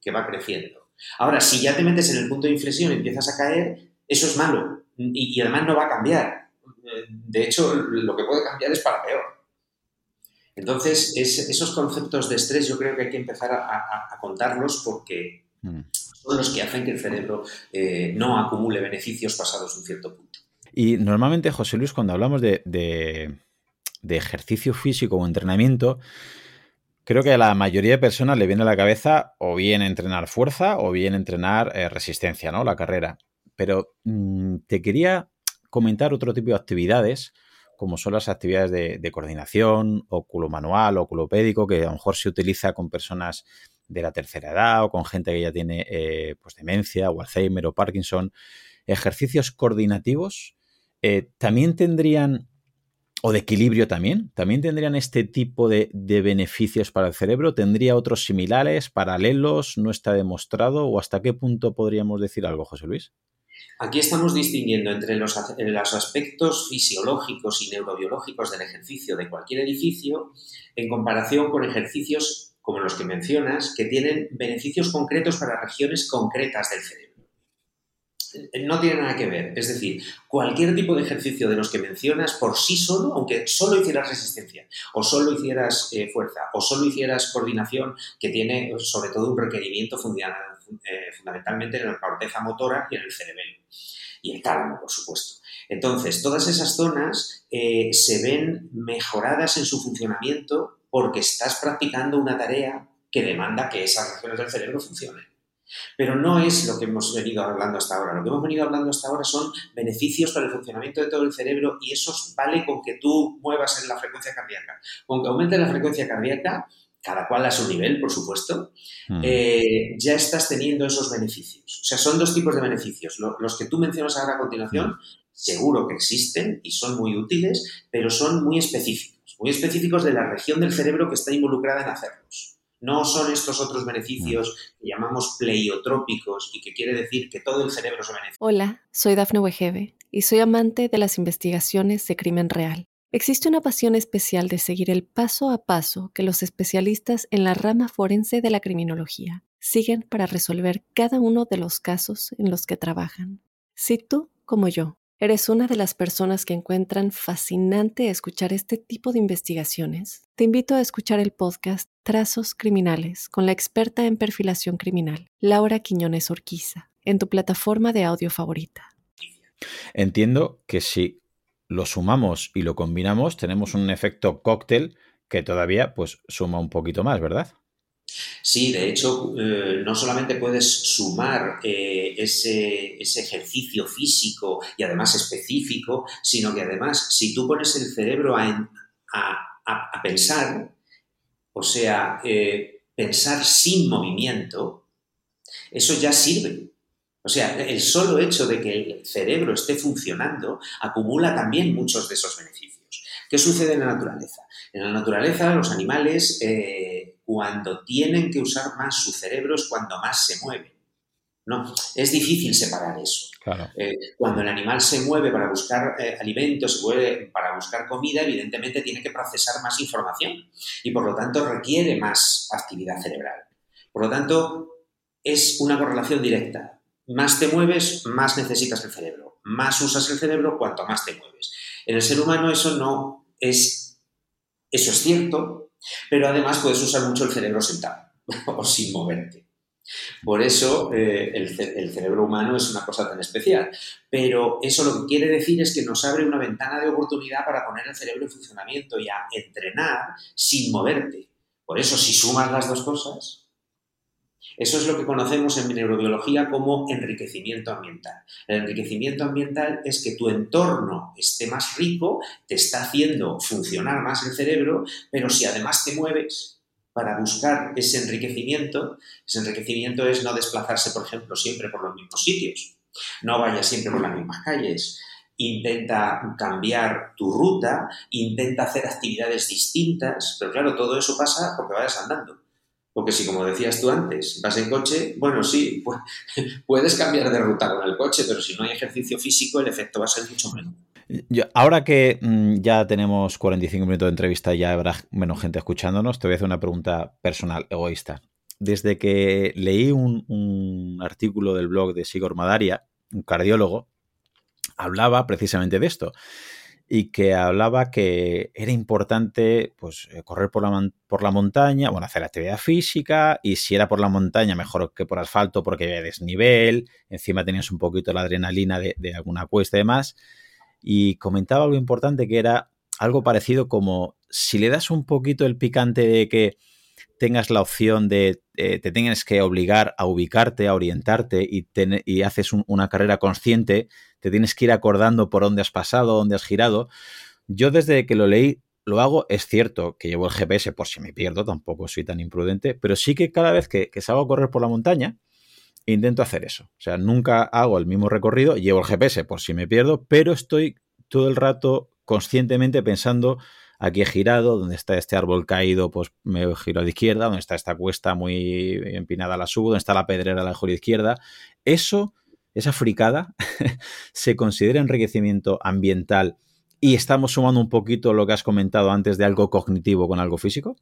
que va, creciendo. Ahora, si ya te metes en el punto de inflexión y empiezas a caer, eso es malo y, además no va a cambiar. De hecho, lo que puede cambiar es para peor. Entonces, esos conceptos de estrés yo creo que hay que empezar a, contarlos porque mm. Son los que hacen que el cerebro eh, no acumule beneficios pasados un cierto punto. Y normalmente, José Luis, cuando hablamos de, ejercicio físico o entrenamiento, creo que a la mayoría de personas le viene a la cabeza o bien entrenar fuerza o bien entrenar eh, resistencia, ¿no? La carrera. Pero mm, te quería comentar otro tipo de actividades, como son las actividades de, coordinación, óculo manual, oculopédico, que a lo mejor se utiliza con personas de la tercera edad o con gente que ya tiene eh, pues demencia o Alzheimer o Parkinson. Ejercicios coordinativos eh, también tendrían, o de equilibrio también, también tendrían este tipo de, de, beneficios para el cerebro. ¿Tendría otros similares, paralelos? ¿No está demostrado? ¿O hasta qué punto podríamos decir algo, José Luis? Aquí estamos distinguiendo entre los, aspectos fisiológicos y neurobiológicos del ejercicio de cualquier edificio en comparación con ejercicios como los que mencionas, que tienen beneficios concretos para regiones concretas del cerebro. No tiene nada que ver. Es decir, cualquier tipo de ejercicio de los que mencionas por sí solo, aunque solo hicieras resistencia, o solo hicieras eh, fuerza, o solo hicieras coordinación, que tiene sobre todo un requerimiento eh, fundamentalmente en la corteza motora y en el cerebelo. Y el tálamo, por supuesto. Entonces, todas esas zonas eh, se ven mejoradas en su funcionamiento porque estás practicando una tarea que demanda que esas regiones del cerebro funcionen. Pero no es lo que hemos venido hablando hasta ahora. Lo que hemos venido hablando hasta ahora son beneficios para el funcionamiento de todo el cerebro y eso vale con que tú muevas en la frecuencia cardíaca. Con que aumente la frecuencia cardíaca, cada cual a su nivel, por supuesto, mm. eh, ya estás teniendo esos beneficios. O sea, son dos tipos de beneficios. Los que tú mencionas ahora a continuación, mm. seguro que existen y son muy útiles, pero son muy específicos, muy específicos de la región del cerebro que está involucrada en hacerlos. No son estos otros beneficios que llamamos pleiotrópicos y que quiere decir que todo el cerebro se beneficia. Hola, soy Dafne Wegebe y soy amante de las investigaciones de crimen real. Existe una pasión especial de seguir el paso a paso que los especialistas en la rama forense de la criminología siguen para resolver cada uno de los casos en los que trabajan. Si tú, como yo, eres una de las personas que encuentran fascinante escuchar este tipo de investigaciones, te invito a escuchar el podcast Trazos Criminales con la experta en perfilación criminal, Laura Quiñones Orquiza, en tu plataforma de audio favorita. Entiendo que si lo sumamos y lo combinamos, tenemos un efecto cóctel que todavía pues suma un poquito más, ¿verdad? Sí, de hecho, eh, no solamente puedes sumar eh, ese, ejercicio físico y además específico, sino que además, si tú pones el cerebro a, pensar, o sea, eh, pensar sin movimiento, eso ya sirve. O sea, el solo hecho de que el cerebro esté funcionando acumula también muchos de esos beneficios. ¿Qué sucede en la naturaleza? En la naturaleza, los animales cuando tienen que usar más su cerebro es cuando más se mueven. No, es difícil separar eso. Eh, cuando el animal se mueve para buscar eh, alimentos, se mueve para buscar comida, evidentemente tiene que procesar más información y por lo tanto requiere más actividad cerebral. Por lo tanto, es una correlación directa. Más te mueves, más necesitas el cerebro. Más usas el cerebro, cuanto más te mueves. En el ser humano eso no es, eso es cierto, pero además puedes usar mucho el cerebro sentado o sin moverte. Por eso eh, el, cerebro humano es una cosa tan especial. Pero eso lo que quiere decir es que nos abre una ventana de oportunidad para poner el cerebro en funcionamiento y a entrenar sin moverte. Por eso, si sumas las dos cosas, eso es lo que conocemos en neurobiología como enriquecimiento ambiental. El enriquecimiento ambiental es que tu entorno esté más rico, te está haciendo funcionar más el cerebro, pero si además te mueves para buscar ese enriquecimiento, ese enriquecimiento es no desplazarse, por ejemplo, siempre por los mismos sitios, no vayas siempre por las mismas calles, intenta cambiar tu ruta, intenta hacer actividades distintas, pero claro, todo eso pasa porque vayas andando. Porque si, como decías tú antes, vas en coche, bueno, sí, puedes cambiar de ruta con el coche, pero si no hay ejercicio físico, el efecto va a ser mucho menor. ahora que mm, ya tenemos 45 minutos de entrevista y ya habrá menos gente escuchándonos, te voy a hacer una pregunta personal, egoísta. Desde que leí un, un artículo del blog de Sigor Madaria, un cardiólogo, hablaba precisamente de esto y que hablaba que era importante pues, eh, correr por la, por la montaña, bueno, hacer actividad física y si era por la montaña mejor que por asfalto porque había desnivel, encima tenías un poquito la adrenalina de, alguna cuesta y demás. Y comentaba algo importante que era algo parecido como si le das un poquito el picante de que tengas la opción de, eh, te tengas que obligar a ubicarte, a orientarte y, y haces una carrera consciente, te tienes que ir acordando por dónde has pasado, dónde has girado. Yo desde que lo leí lo hago, es cierto que llevo el GPS por si me pierdo, tampoco soy tan imprudente, pero sí que cada vez que, salgo a correr por la montaña, intento hacer eso. O sea, nunca hago el mismo recorrido, llevo el GPS por si me pierdo, pero estoy todo el rato conscientemente pensando aquí he girado, donde está este árbol caído, pues me giro a la izquierda, donde está esta cuesta muy empinada la subo, donde está la pedrera la mejor izquierda. Eso esa fricada se considera enriquecimiento ambiental y estamos sumando un poquito lo que has comentado antes de algo cognitivo con algo físico?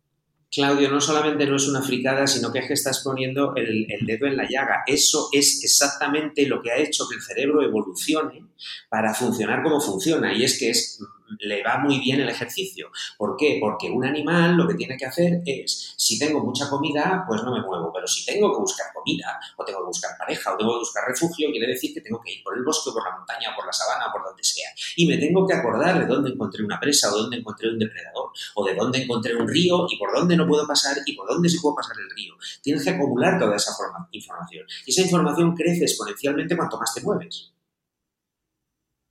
Claudio, no solamente no es una fricada, sino que es que estás poniendo el, el, dedo en la llaga. Eso es exactamente lo que ha hecho que el cerebro evolucione para funcionar como funciona. Y es que es le va muy bien el ejercicio. ¿Por qué? Porque un animal lo que tiene que hacer es, si tengo mucha comida, pues no me muevo, pero si tengo que buscar comida, o tengo que buscar pareja, o tengo que buscar refugio, quiere decir que tengo que ir por el bosque, por la montaña, por la sabana, o por donde sea. Y me tengo que acordar de dónde encontré una presa, o dónde encontré un depredador, o de dónde encontré un río, y por dónde no puedo pasar, y por dónde se puede pasar el río. Tienes que acumular toda esa información. Y esa información crece exponencialmente cuanto más te mueves.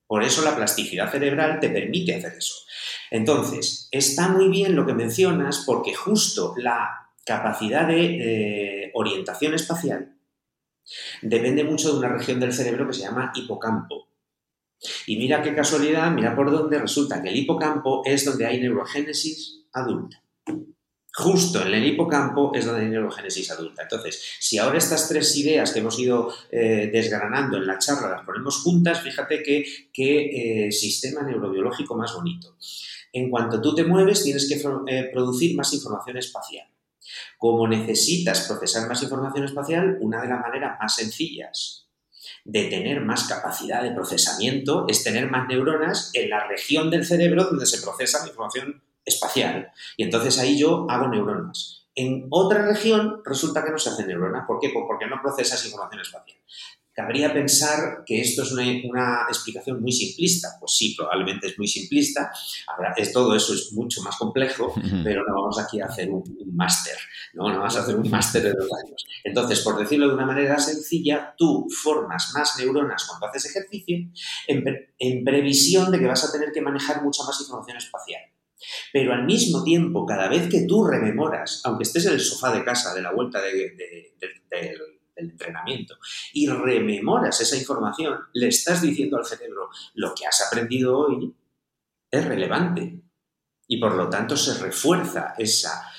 Por eso la plasticidad cerebral te permite hacer eso. Entonces, está muy bien lo que mencionas porque justo la capacidad de orientación espacial depende mucho de una región del cerebro que se llama hipocampo. Y mira qué casualidad, mira por dónde resulta que el hipocampo es donde hay neurogénesis adulta. Justo en el hipocampo es donde hay neurogénesis adulta. Entonces, si ahora estas tres ideas que hemos ido eh, desgranando en la charla las ponemos juntas, fíjate qué eh, sistema neurobiológico más bonito. En cuanto tú te mueves, tienes que eh, producir más información espacial. Como necesitas procesar más información espacial, una de las maneras más sencillas de tener más capacidad de procesamiento es tener más neuronas en la región del cerebro donde se procesa la información espacial. Y entonces ahí yo hago neuronas. En otra región resulta que no se hacen neuronas. ¿Por qué? Pues porque no procesas información espacial. Cabría pensar que esto es una, explicación muy simplista. Pues sí, probablemente es muy simplista. Ahora, es, todo eso es mucho más complejo, pero no vamos aquí a hacer un, máster, ¿no? No vamos a hacer un máster de dos años. Entonces, por decirlo de una manera sencilla, tú formas más neuronas cuando haces ejercicio en, en previsión de que vas a tener que manejar mucha más información espacial. Pero al mismo tiempo, cada vez que tú rememoras, aunque estés en el sofá de casa de la vuelta del entrenamiento y rememoras esa información, le estás diciendo al cerebro, lo que has aprendido hoy es relevante. Y por lo tanto se refuerza esa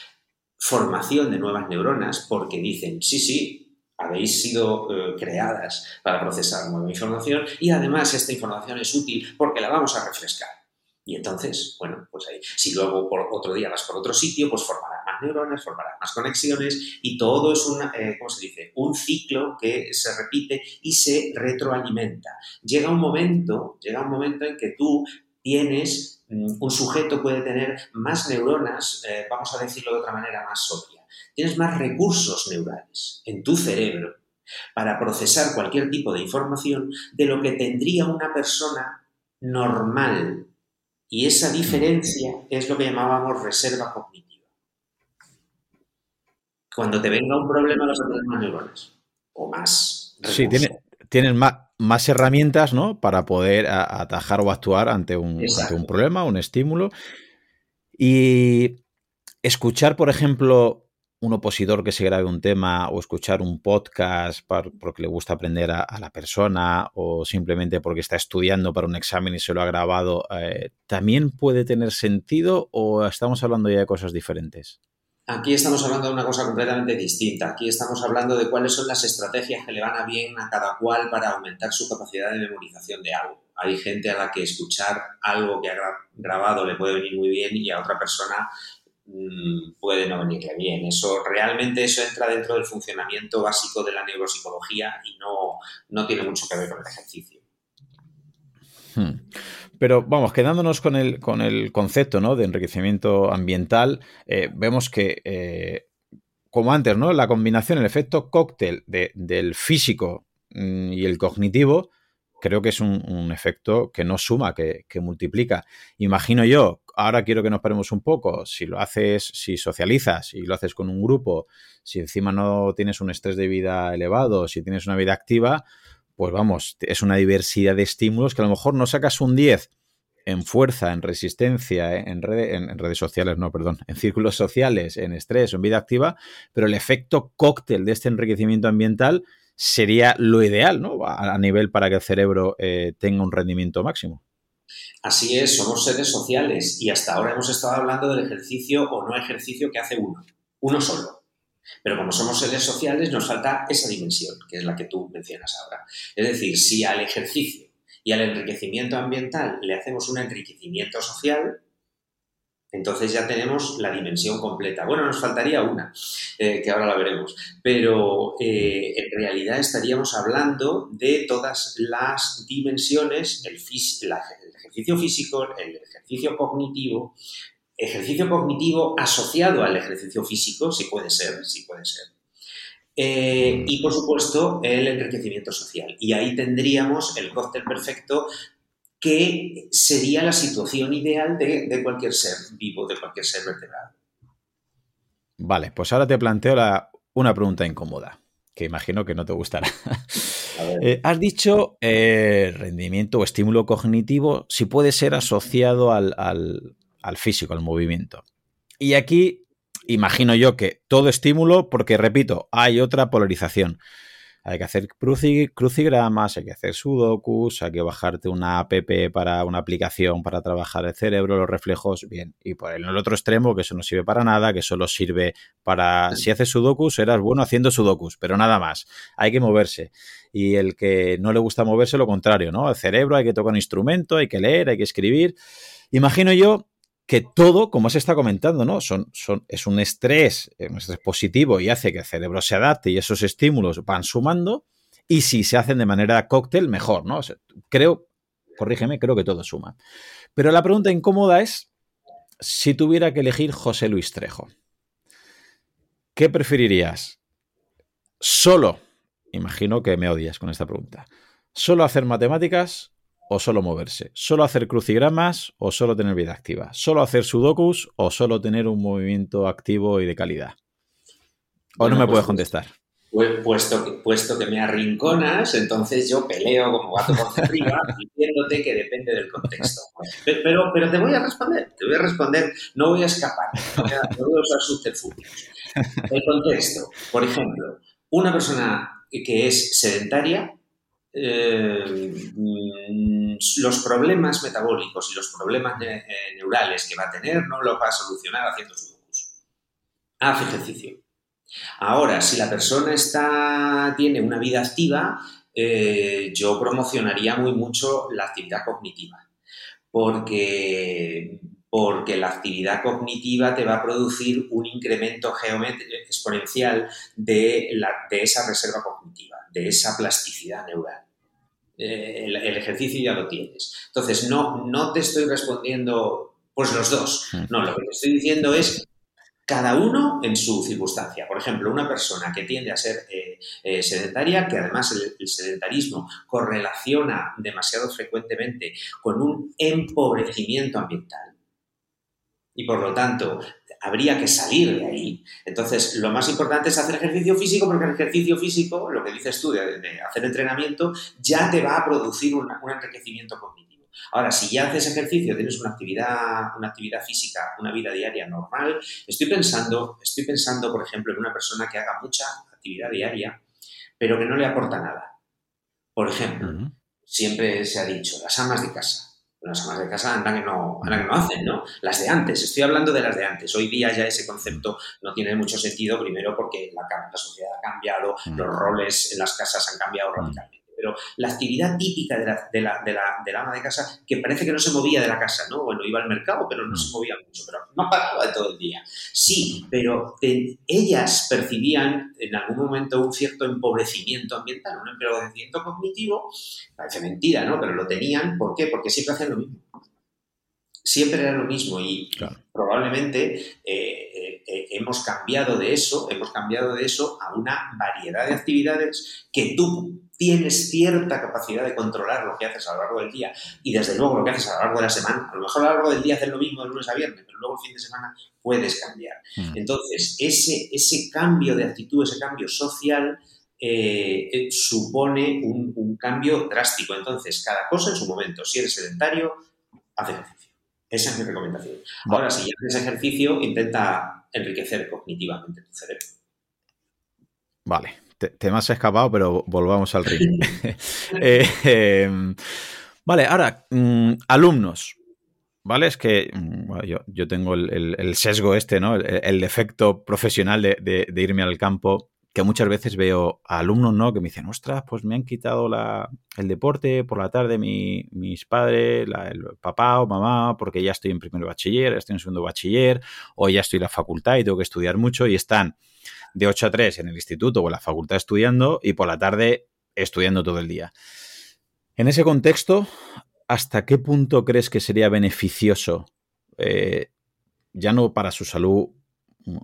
formación de nuevas neuronas porque dicen, sí, sí, habéis sido eh, creadas para procesar nueva información y además esta información es útil porque la vamos a refrescar. Y entonces, bueno, pues ahí, si luego por otro día vas por otro sitio, pues formarás más neuronas, formarás más conexiones y todo es un, eh, ¿cómo se dice? Un ciclo que se repite y se retroalimenta. Llega un momento, llega un momento en que tú tienes, mm, un sujeto puede tener más neuronas, eh, vamos a decirlo de otra manera más obvia, tienes más recursos neurales en tu cerebro para procesar cualquier tipo de información de lo que tendría una persona normal y esa diferencia es lo que llamábamos reserva cognitiva. Cuando te venga un problema vas a tener más neuronas o más. Sí, tienes más, herramientas ¿no? para poder atajar o actuar ante un, ante un problema, un estímulo. Y escuchar, por ejemplo, un opositor que se grabe un tema o escuchar un podcast porque le gusta aprender a, la persona o simplemente porque está estudiando para un examen y se lo ha grabado, eh, ¿también puede tener sentido o estamos hablando ya de cosas diferentes? Aquí estamos hablando de una cosa completamente distinta. Aquí estamos hablando de cuáles son las estrategias que le van a bien a cada cual para aumentar su capacidad de memorización de algo. Hay gente a la que escuchar algo que ha grabado le puede venir muy bien y a otra persona puede no venirle bien. Eso realmente eso entra dentro del funcionamiento básico de la neuropsicología y no, no tiene mucho que ver con el ejercicio. Hmm. Pero vamos, quedándonos con el, con el concepto ¿no? de enriquecimiento ambiental, eh, vemos que, eh, como antes, ¿no? la combinación, el efecto cóctel del físico mm, y el cognitivo, creo que es un, efecto que no suma, que, multiplica. Imagino yo ahora quiero que nos paremos un poco. Si lo haces, si socializas y lo haces con un grupo, si encima no tienes un estrés de vida elevado, si tienes una vida activa, pues vamos, es una diversidad de estímulos que a lo mejor no sacas un 10 en fuerza, en resistencia, en, en, redes sociales, no, perdón, en círculos sociales, en estrés en vida activa, pero el efecto cóctel de este enriquecimiento ambiental sería lo ideal, ¿no? A, nivel para que el cerebro eh, tenga un rendimiento máximo. Así es, somos seres sociales y hasta ahora hemos estado hablando del ejercicio o no ejercicio que hace uno, uno solo. Pero como somos seres sociales nos falta esa dimensión, que es la que tú mencionas ahora. Es decir, si al ejercicio y al enriquecimiento ambiental le hacemos un enriquecimiento social, entonces ya tenemos la dimensión completa. Bueno, nos faltaría una, eh, que ahora la veremos, pero eh, en realidad estaríamos hablando de todas las dimensiones, el, ejercicio físico, el ejercicio cognitivo, ejercicio cognitivo asociado al ejercicio físico, si puede ser, si puede ser. Eh, y por supuesto el enriquecimiento social. Y ahí tendríamos el cóctel perfecto que sería la situación ideal de, cualquier ser vivo, de cualquier ser vertebrado. Vale, pues ahora te planteo una pregunta incómoda, que imagino que no te gustará. Eh, has dicho eh, rendimiento o estímulo cognitivo si puede ser asociado al, al físico, al movimiento. Y aquí imagino yo que todo estímulo, porque repito, hay otra polarización hay que hacer crucigramas, hay que hacer sudokus, hay que bajarte una app para una aplicación para trabajar el cerebro, los reflejos, bien. Y por el otro extremo, que eso no sirve para nada, que solo sirve para, si haces sudokus, serás bueno haciendo sudokus, pero nada más. Hay que moverse. Y el que no le gusta moverse, lo contrario, ¿no? El cerebro hay que tocar un instrumento, hay que leer, hay que escribir. Imagino yo que todo, como se está comentando, ¿no? Son, son, es un estrés, eh, un estrés positivo y hace que el cerebro se adapte y esos estímulos van sumando. Y si se hacen de manera cóctel, mejor, ¿no? creo, corrígeme, creo que todo suma. Pero la pregunta incómoda es, si tuviera que elegir José Luis Trejo, ¿qué preferirías? ¿Solo imagino que me odias con esta pregunta. ¿Solo hacer matemáticas o solo moverse? ¿Solo hacer crucigramas o solo tener vida activa? ¿Solo hacer sudokus o solo tener un movimiento activo y de calidad? ¿O no me pues puedes contestar? Pues, puesto, que, puesto que me arrinconas, entonces yo peleo como gato por arriba diciéndote que depende del contexto. Pero, pero te voy a responder, te voy a responder, no voy a escapar, no voy a, usar subterfugios. El contexto, por ejemplo, una persona que es sedentaria, eh, mm, los problemas metabólicos y los problemas eh, neurales que va a tener no los va a solucionar haciendo sudokus. Haz ejercicio Ahora, si la persona está, tiene una vida activa, eh, yo promocionaría muy mucho la actividad cognitiva, porque, porque la actividad cognitiva te va a producir un incremento exponencial de, de esa reserva cognitiva, de esa plasticidad neural. Eh, el, el, ejercicio ya lo tienes. Entonces, no, no te estoy respondiendo, pues los dos. Mm. No, lo que te estoy diciendo es cada uno en su circunstancia. Por ejemplo, una persona que tiende a ser eh, eh, sedentaria, que además el, sedentarismo correlaciona demasiado frecuentemente con un empobrecimiento ambiental y por lo tanto habría que salir de ahí. Entonces, lo más importante es hacer ejercicio físico porque el ejercicio físico, lo que dices tú de, hacer entrenamiento, ya te va a producir un enriquecimiento cognitivo. Ahora, si ya haces ejercicio, tienes una actividad, una actividad física, una vida diaria normal, estoy pensando, estoy pensando, por ejemplo, en una persona que haga mucha actividad diaria, pero que no le aporta nada. Por ejemplo, siempre se ha dicho, las amas de casa. Las amas de casa andan que, no, andan que no hacen, ¿no? Las de antes, estoy hablando de las de antes. Hoy día ya ese concepto no tiene mucho sentido, primero porque la, la sociedad ha cambiado, los roles en las casas han cambiado radicalmente pero la actividad típica de la, de, la, de, la, de la, ama de casa, que parece que no se movía de la casa, ¿no? Bueno, iba al mercado, pero no se movía mucho, pero no paraba de todo el día. Sí, pero ellas percibían en algún momento un cierto empobrecimiento ambiental, un empobrecimiento cognitivo, parece mentira, ¿no? Pero lo tenían, ¿por qué? Porque siempre hacían lo mismo. Siempre era lo mismo y probablemente eh, eh, eh, hemos cambiado de eso, hemos cambiado de eso a una variedad de actividades que tú tienes cierta capacidad de controlar lo que haces a lo largo del día y desde luego lo que haces a lo largo de la semana. A lo mejor a lo largo del día haces lo mismo de lunes a viernes, pero luego el fin de semana puedes cambiar. Mm. Entonces, ese, ese cambio de actitud, ese cambio social, eh, eh, supone un, cambio drástico. Entonces, cada cosa en su momento. Si eres sedentario, haz ejercicio. Esa es mi recomendación. Ahora, si haces ejercicio, intenta enriquecer cognitivamente tu cerebro. Vale, te, me has escapado, pero volvamos al ritmo. Eh, em, vale, ahora, mm, alumnos. ¿Vale? Es que mm, yo, tengo el, sesgo este, ¿no? El, defecto profesional de, irme al campo, que muchas veces veo a alumnos, ¿no? Que me dicen, ostras, pues me han quitado el deporte por la tarde mis padres, el papá o mamá, porque ya estoy en primer bachiller, estoy en segundo bachiller, o ya estoy en la facultad y tengo que estudiar mucho, y están de 8 a 3 en el instituto o en la facultad estudiando y por la tarde estudiando todo el día. En ese contexto, ¿hasta qué punto crees que sería beneficioso, eh, ya no para su salud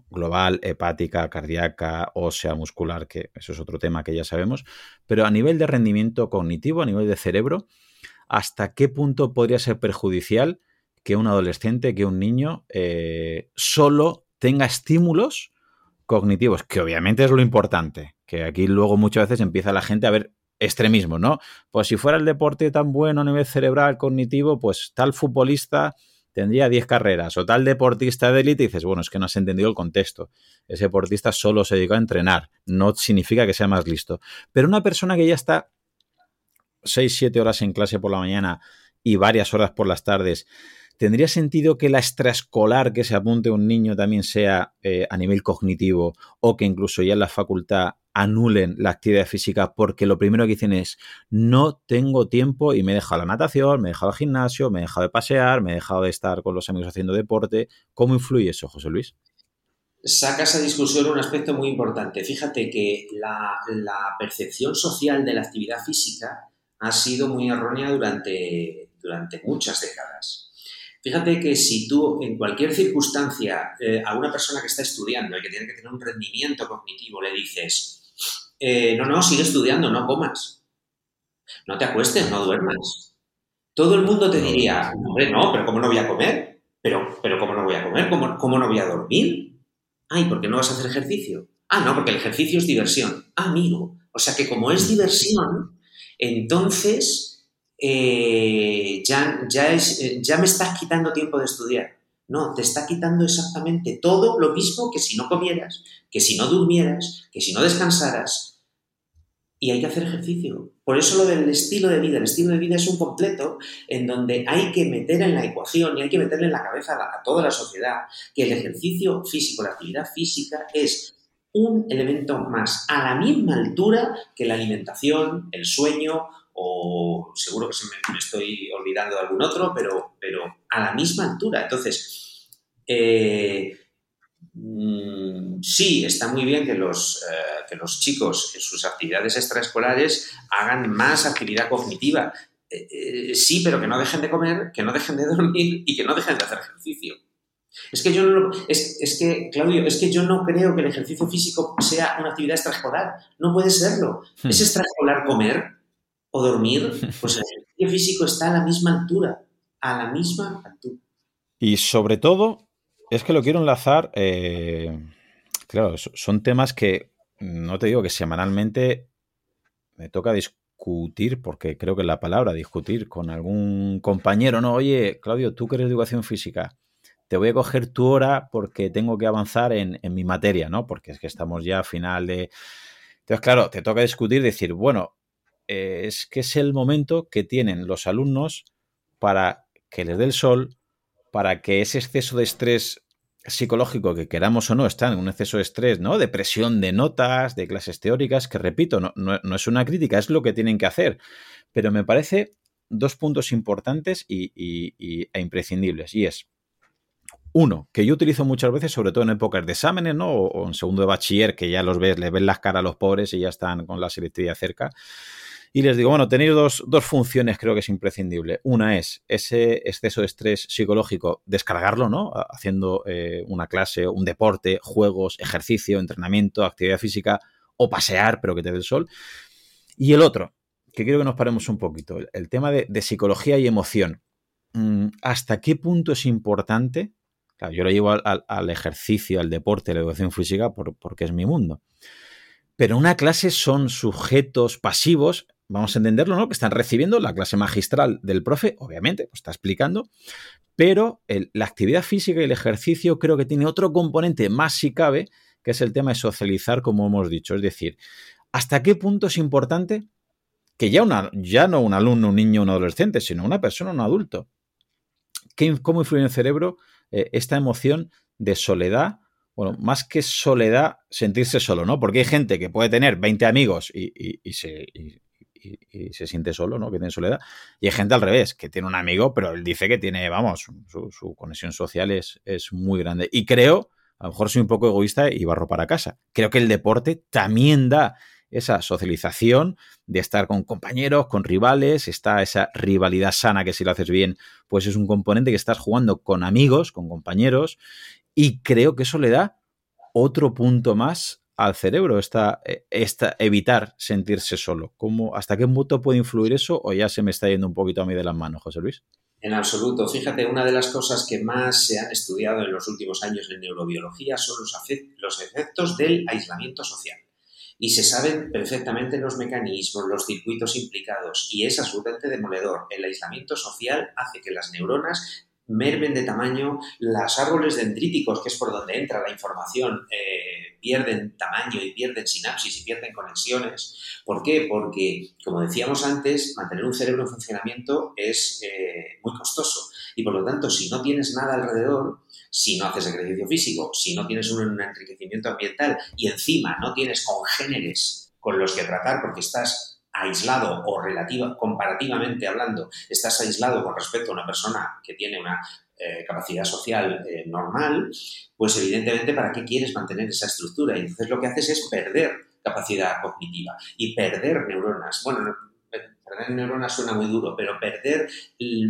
global, hepática, cardíaca, ósea, muscular, que eso es otro tema que ya sabemos, pero a nivel de rendimiento cognitivo, a nivel de cerebro, ¿hasta qué punto podría ser perjudicial que un adolescente, que un niño eh, solo tenga estímulos cognitivos, que obviamente es lo importante, que aquí luego muchas veces empieza la gente a ver extremismo, ¿no? Pues si fuera el deporte tan bueno a nivel cerebral, cognitivo, pues tal futbolista tendría 10 carreras o tal deportista de élite, dices, bueno, es que no has entendido el contexto. Ese deportista solo se dedicó a entrenar, no significa que sea más listo. Pero una persona que ya está 6, 7 horas en clase por la mañana y varias horas por las tardes, ¿Tendría sentido que la extraescolar que se apunte un niño también sea eh, a nivel cognitivo o que incluso ya en la facultad anulen la actividad física porque lo primero que dicen es no tengo tiempo y me he dejado la natación, me he dejado el gimnasio, me he dejado de pasear, me he dejado de estar con los amigos haciendo deporte? ¿Cómo influye eso, José Luis? Saca esa discusión un aspecto muy importante. Fíjate que la, la percepción social de la actividad física ha sido muy errónea durante, durante muchas décadas. Fíjate que si tú en cualquier circunstancia eh, a una persona que está estudiando y que tiene que tener un rendimiento cognitivo le dices, eh, no, no, sigue estudiando, no comas. No te acuestes, no duermas. Todo el mundo te diría, hombre, no, pero ¿cómo no voy a comer? Pero, pero ¿cómo no voy a comer? ¿Cómo, cómo no voy a dormir? Ay, ¿por qué no vas a hacer ejercicio? Ah, no, porque el ejercicio es diversión. Ah, amigo. O sea que como es diversión, entonces eh, ya, ya, es, eh, ya me estás quitando tiempo de estudiar. No, te está quitando exactamente todo lo mismo que si no comieras, que si no durmieras, que si no descansaras. Y hay que hacer ejercicio. Por eso lo del estilo de vida. El estilo de vida es un completo en donde hay que meter en la ecuación y hay que meterle en la cabeza a, a toda la sociedad que el ejercicio físico, la actividad física es un elemento más a la misma altura que la alimentación, el sueño o seguro que se me, estoy olvidando de algún otro, pero, pero a la misma altura. Entonces, eh, mm, sí, está muy bien que los, eh, que los chicos en sus actividades extraescolares hagan más actividad cognitiva. Eh, sí, pero que no dejen de comer, que no dejen de dormir y que no dejen de hacer ejercicio. Es que yo no es, es, que, Claudio, es que yo no creo que el ejercicio físico sea una actividad extraescolar. No puede serlo. Hmm. ¿Es extraescolar comer o dormir? Pues el ejercicio físico está a la misma altura. A la misma altura. Y sobre todo, es que lo quiero enlazar. Eh, claro, son temas que no te digo que semanalmente me toca discutir, porque creo que la palabra discutir con algún compañero, no, oye, Claudio, tú que eres de educación física, te voy a coger tu hora porque tengo que avanzar en, mi materia, ¿no? Porque es que estamos ya a final de... Entonces, claro, te toca discutir, decir, bueno, eh, es que es el momento que tienen los alumnos para que les dé el sol, para que ese exceso de estrés psicológico que queramos o no están en un exceso de estrés, ¿no? De presión de notas, de clases teóricas, que repito, no, no, es una crítica, es lo que tienen que hacer. Pero me parece dos puntos importantes y, e imprescindibles. Y es, uno, que yo utilizo muchas veces, sobre todo en épocas de exámenes, ¿no? O, en segundo de bachiller, que ya los ves, les ven las caras a los pobres y ya están con la selectividad cerca. Y les digo, bueno, tenéis dos, dos, funciones, creo que es imprescindible. Una es ese exceso de estrés psicológico, descargarlo, ¿no? Haciendo eh, una clase, un deporte, juegos, ejercicio, entrenamiento, actividad física o pasear, pero que te dé el sol. Y el otro, que quiero que nos paremos un poquito, el, tema de, psicología y emoción. Mm, ¿Hasta qué punto es importante yo lo llevo al, ejercicio, al deporte, a la educación física porque es mi mundo. Pero una clase son sujetos pasivos, vamos a entenderlo, ¿no? Que están recibiendo la clase magistral del profe, obviamente, pues está explicando, pero la actividad física y el ejercicio creo que tiene otro componente más si cabe, que es el tema de socializar, como hemos dicho. Es decir, ¿hasta qué punto es importante que ya, una, ya no un alumno, un niño, un adolescente, sino una persona, un adulto, ¿cómo influye en el cerebro eh, esta emoción de soledad, bueno, más que soledad, sentirse solo, ¿no? Porque hay gente que puede tener 20 amigos y, se, se, siente solo, ¿no? Que tiene soledad. Y hay gente al revés, que tiene un amigo, pero él dice que tiene, vamos, su, conexión social es, es, muy grande. Y creo, a lo mejor soy un poco egoísta y barro para casa. Creo que el deporte también da esa socialización de estar con compañeros, con rivales, está esa rivalidad sana que si lo haces bien, pues es un componente que estás jugando con amigos, con compañeros, y creo que eso le da otro punto más al cerebro, esta, esta evitar sentirse solo. ¿Cómo, ¿Hasta qué punto puede influir eso o ya se me está yendo un poquito a mí de las manos, José Luis? En absoluto. Fíjate, una de las cosas que más se han estudiado en los últimos años en neurobiología son los efectos del aislamiento social y se saben perfectamente los mecanismos, los circuitos implicados y es absolutamente demoledor. El aislamiento social hace que las neuronas mermen de tamaño, los árboles dendríticos, que es por donde entra la información, eh, pierden tamaño y pierden sinapsis y pierden conexiones. ¿Por qué? Porque, como decíamos antes, mantener un cerebro en funcionamiento es eh, muy costoso y por lo tanto, si no tienes nada alrededor, si no haces ejercicio físico, si no tienes un enriquecimiento ambiental y encima no tienes congéneres con los que tratar porque estás aislado o relativa, comparativamente hablando, estás aislado con respecto a una persona que tiene una eh, capacidad social eh, normal, pues evidentemente, ¿para qué quieres mantener esa estructura? Y entonces lo que haces es perder capacidad cognitiva y perder neuronas. Bueno, perder neuronas suena muy duro, pero perder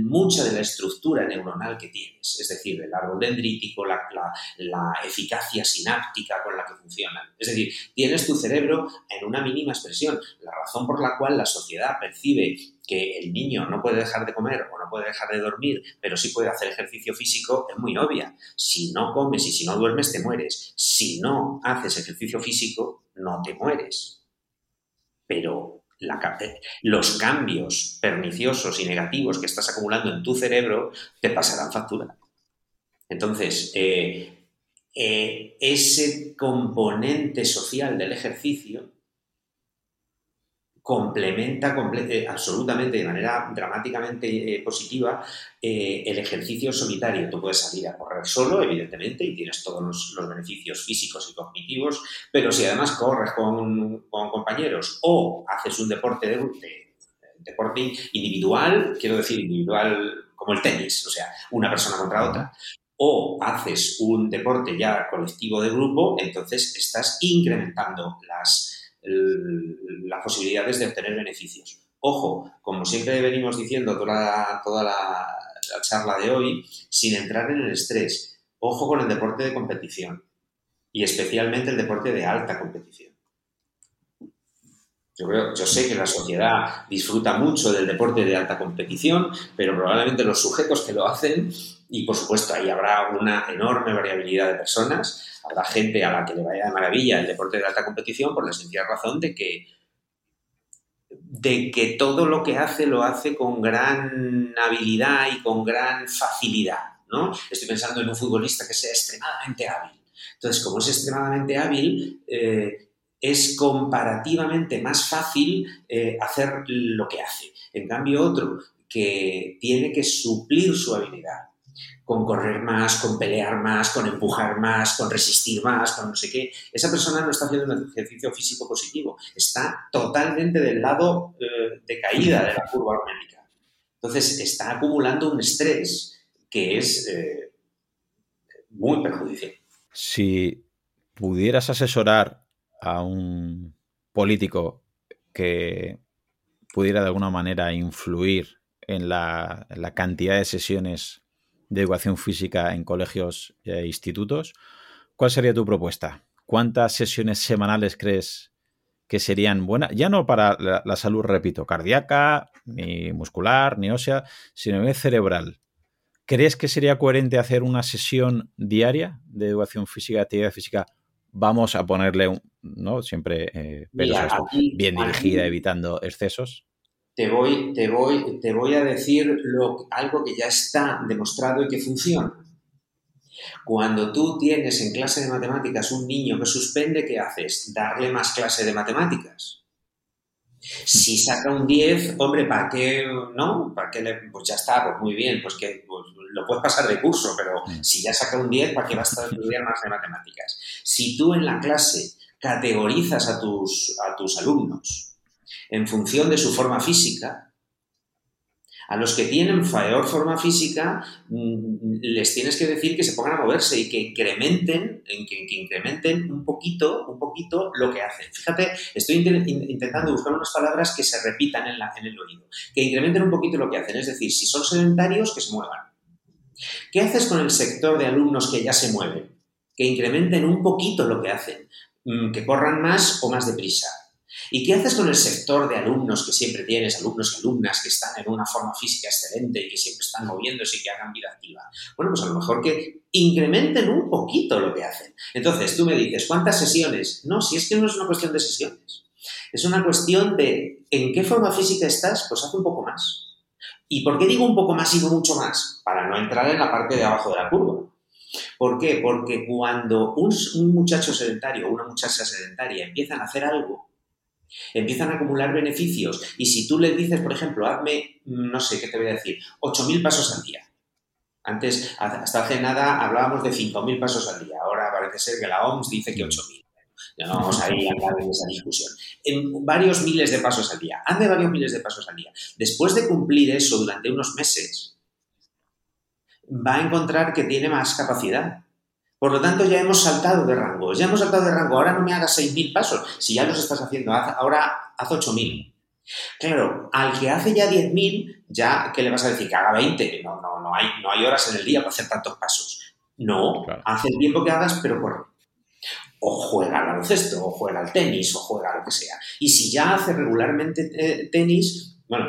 mucha de la estructura neuronal que tienes, es decir, el árbol dendrítico, la, la, eficacia sináptica con la que funcionan. Es decir, tienes tu cerebro en una mínima expresión. La razón por la cual la sociedad percibe que el niño no puede dejar de comer o no puede dejar de dormir, pero sí puede hacer ejercicio físico, es muy obvia. Si no comes y si no duermes, te mueres. Si no haces ejercicio físico, no te mueres. Pero los cambios perniciosos y negativos que estás acumulando en tu cerebro te pasarán factura. Entonces, eh, eh, ese componente social del ejercicio complementa eh, absolutamente de manera dramáticamente eh, positiva eh, el ejercicio solitario. Tú puedes salir a correr solo, evidentemente, y tienes todos los, beneficios físicos y cognitivos, pero si además corres con, compañeros o haces un deporte de, deporte individual, quiero decir individual como el tenis, o sea, una persona contra otra, o haces un deporte ya colectivo de grupo, entonces estás incrementando las las posibilidades de obtener beneficios. Ojo, como siempre venimos diciendo toda, toda la, charla de hoy, sin entrar en el estrés. Ojo con el deporte de competición y especialmente el deporte de alta competición. Yo, sé que la sociedad disfruta mucho del deporte de alta competición, pero probablemente los sujetos que lo hacen, y por supuesto ahí habrá una enorme variabilidad de personas, Habrá gente a la que le vaya de maravilla el deporte de alta competición por la sencilla razón de que, de que todo lo que hace lo hace con gran habilidad y con gran facilidad. ¿no? Estoy pensando en un futbolista que sea extremadamente hábil. Entonces, como es extremadamente hábil, eh, es comparativamente más fácil eh, hacer lo que hace. En cambio, otro que tiene que suplir su habilidad con correr más, con pelear más, con empujar más, con resistir más, con no sé qué. Esa persona no está haciendo un ejercicio físico positivo, está totalmente del lado eh, de caída de la curva hormética. Entonces está acumulando un estrés que es eh, muy perjudicial. Si pudieras asesorar a un político que pudiera de alguna manera influir en la, en la cantidad de sesiones de educación física en colegios e institutos. ¿Cuál sería tu propuesta? ¿Cuántas sesiones semanales crees que serían buenas? Ya no para la, salud, repito, cardíaca, ni muscular, ni ósea, sino cerebral. ¿Crees que sería coherente hacer una sesión diaria de educación física, actividad física? Vamos a ponerle, un, ¿no? Siempre eh, bien dirigida, evitando excesos te voy, te voy, te voy a decir algo que ya está demostrado y que funciona. Cuando tú tienes en clase de matemáticas un niño que suspende, ¿qué haces? Darle más clase de matemáticas. Si saca un 10, hombre, ¿para qué? ¿No? ¿Para qué le, pues ya está, pues muy bien, pues que pues lo puedes pasar de curso, pero mm. si ya saca un 10, ¿para qué vas a estudiar más de matemáticas? Si tú en la clase categorizas a tus, a tus alumnos en función de su forma física. A los que tienen peor forma física mm, les tienes que decir que se pongan a moverse y que incrementen, que, incrementen un poquito, un poquito lo que hacen. Fíjate, estoy intentando buscar unas palabras que se repitan en, en el oído. Que incrementen un poquito lo que hacen. Es decir, si son sedentarios, que se muevan. ¿Qué haces con el sector de alumnos que ya se mueven? Que incrementen un poquito lo que hacen. Mm, que corran más o más deprisa ¿Y qué haces con el sector de alumnos que siempre tienes, alumnos y alumnas que están en una forma física excelente y que siempre están moviéndose y que hagan vida activa? Bueno, pues a lo mejor que incrementen un poquito lo que hacen. Entonces, tú me dices, ¿cuántas sesiones? No, si es que no es una cuestión de sesiones. Es una cuestión de en qué forma física estás, pues haz un poco más. ¿Y por qué digo un poco más y no mucho más? Para no entrar en la parte de abajo de la curva. ¿Por qué? Porque cuando un, un muchacho sedentario o una muchacha sedentaria empiezan a hacer algo Empiezan a acumular beneficios y si tú le dices, por ejemplo, hazme, no sé qué te voy a decir, 8.000 pasos al día. Antes, hasta hace nada, hablábamos de 5.000 pasos al día. Ahora parece ser que la OMS dice que 8.000. Ya no vamos a ir a de esa discusión. En varios miles de pasos al día. Hazme varios miles de pasos al día. Después de cumplir eso durante unos meses, va a encontrar que tiene más capacidad por lo tanto, ya hemos saltado de rango. Ya hemos saltado de rango. Ahora no me hagas 6.000 pasos. Si ya los estás haciendo, ahora haz 8.000. Claro, al que hace ya 10.000, ya, ¿qué le vas a decir? Que haga 20. No, no, no hay, no hay horas en el día para hacer tantos pasos. No, hace el tiempo que hagas, pero corre. O juega al baloncesto, o juega al tenis, o juega lo que sea. Y si ya hace regularmente eh, tenis, bueno,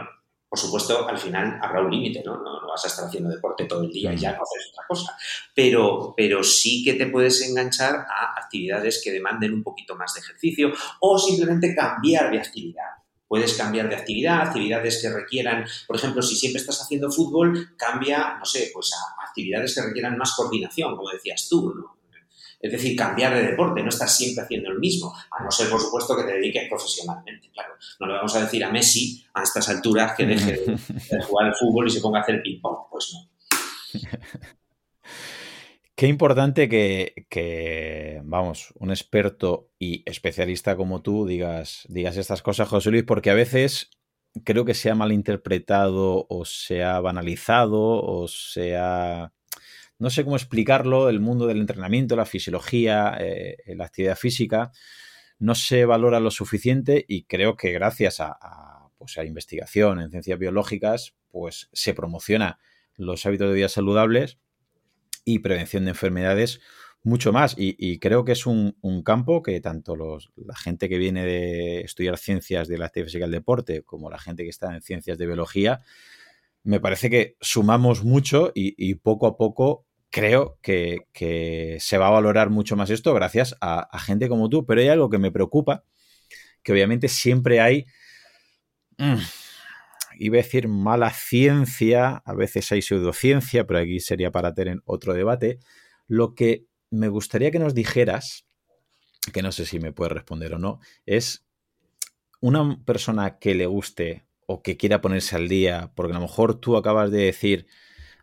por supuesto, al final habrá un límite, ¿no? ¿no? vas a estar haciendo deporte todo el día y ya no haces otra cosa. Pero, pero sí que te puedes enganchar a actividades que demanden un poquito más de ejercicio o simplemente cambiar de actividad. Puedes cambiar de actividad, actividades que requieran, por ejemplo, si siempre estás haciendo fútbol, cambia, no sé, pues a actividades que requieran más coordinación, como decías tú, ¿no? Es decir, cambiar de deporte, no estar siempre haciendo el mismo, a no ser, por supuesto, que te dediques profesionalmente, claro. No le vamos a decir a Messi a estas alturas que deje de, jugar al fútbol y se ponga a hacer ping-pong, pues no. Qué importante que, vamos, un experto y especialista como tú digas, digas estas cosas, José Luis, porque a veces creo que se ha malinterpretado o se ha banalizado o se ha no sé cómo explicarlo, el mundo del entrenamiento, la fisiología, eh, la actividad física, no se valora lo suficiente y creo que gracias a, pues a investigación en ciencias biológicas, pues se promociona los hábitos de vida saludables y prevención de enfermedades mucho más. Y, creo que es un, campo que tanto los, la gente que viene de estudiar ciencias de la actividad física y el deporte como la gente que está en ciencias de biología, me parece que sumamos mucho y, poco a poco creo que, se va a valorar mucho más esto gracias a, gente como tú. Pero hay algo que me preocupa, que obviamente siempre hay, mm, iba a decir mala ciencia, a veces hay pseudociencia, pero aquí sería para tener otro debate. Lo que me gustaría que nos dijeras, que no sé si me puedes responder o no, es una persona que le guste o que quiera ponerse al día, porque a lo mejor tú acabas de decir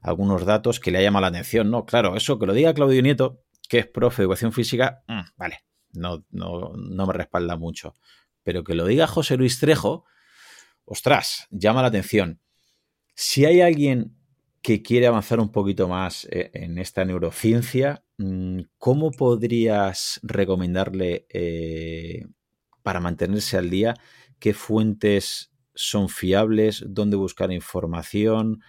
algunos datos que le ha llamado la atención, ¿no? Claro, eso que lo diga Claudio Nieto, que es profe de educación física, mm, vale, no, no, no me respalda mucho. Pero que lo diga José Luis Trejo, ostras, llama la atención. Si hay alguien que quiere avanzar un poquito más eh, en esta neurociencia, mm, ¿cómo podrías recomendarle eh, para mantenerse al día qué fuentes son fiables, dónde buscar información,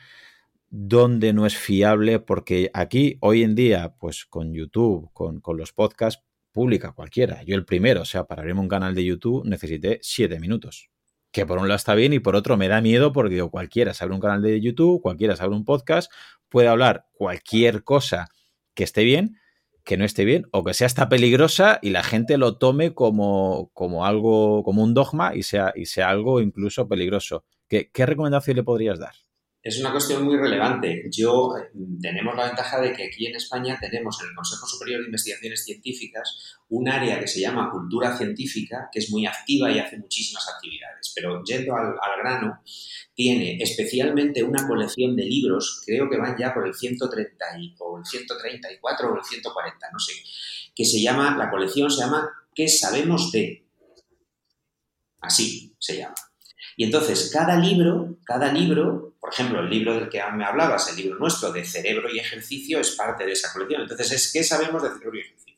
dónde no es fiable, porque aquí hoy en día, pues con YouTube, con, los podcasts, publica cualquiera. Yo el primero, o sea, para abrirme un canal de YouTube necesité siete minutos. Que por un lado está bien y por otro me da miedo porque digo, cualquiera se abre un canal de YouTube, cualquiera se abre un podcast, puede hablar cualquier cosa que esté bien, que no esté bien o que sea hasta peligrosa y la gente lo tome como, como algo, como un dogma y sea, y sea algo incluso peligroso. ¿Qué, ¿Qué recomendación le podrías dar? Es una cuestión muy relevante. Yo tenemos la ventaja de que aquí en España tenemos en el Consejo Superior de Investigaciones Científicas un área que se llama cultura científica, que es muy activa y hace muchísimas actividades. Pero yendo al, grano, tiene especialmente una colección de libros, creo que van ya por el 130 o el 134 o el 140, no sé, que se llama, la colección se llama ¿Qué sabemos de? Así se llama. Y entonces cada libro, cada libro, por ejemplo, el libro del que me hablabas, el libro nuestro de cerebro y ejercicio es parte de esa colección. Entonces es ¿qué sabemos de cerebro y ejercicio?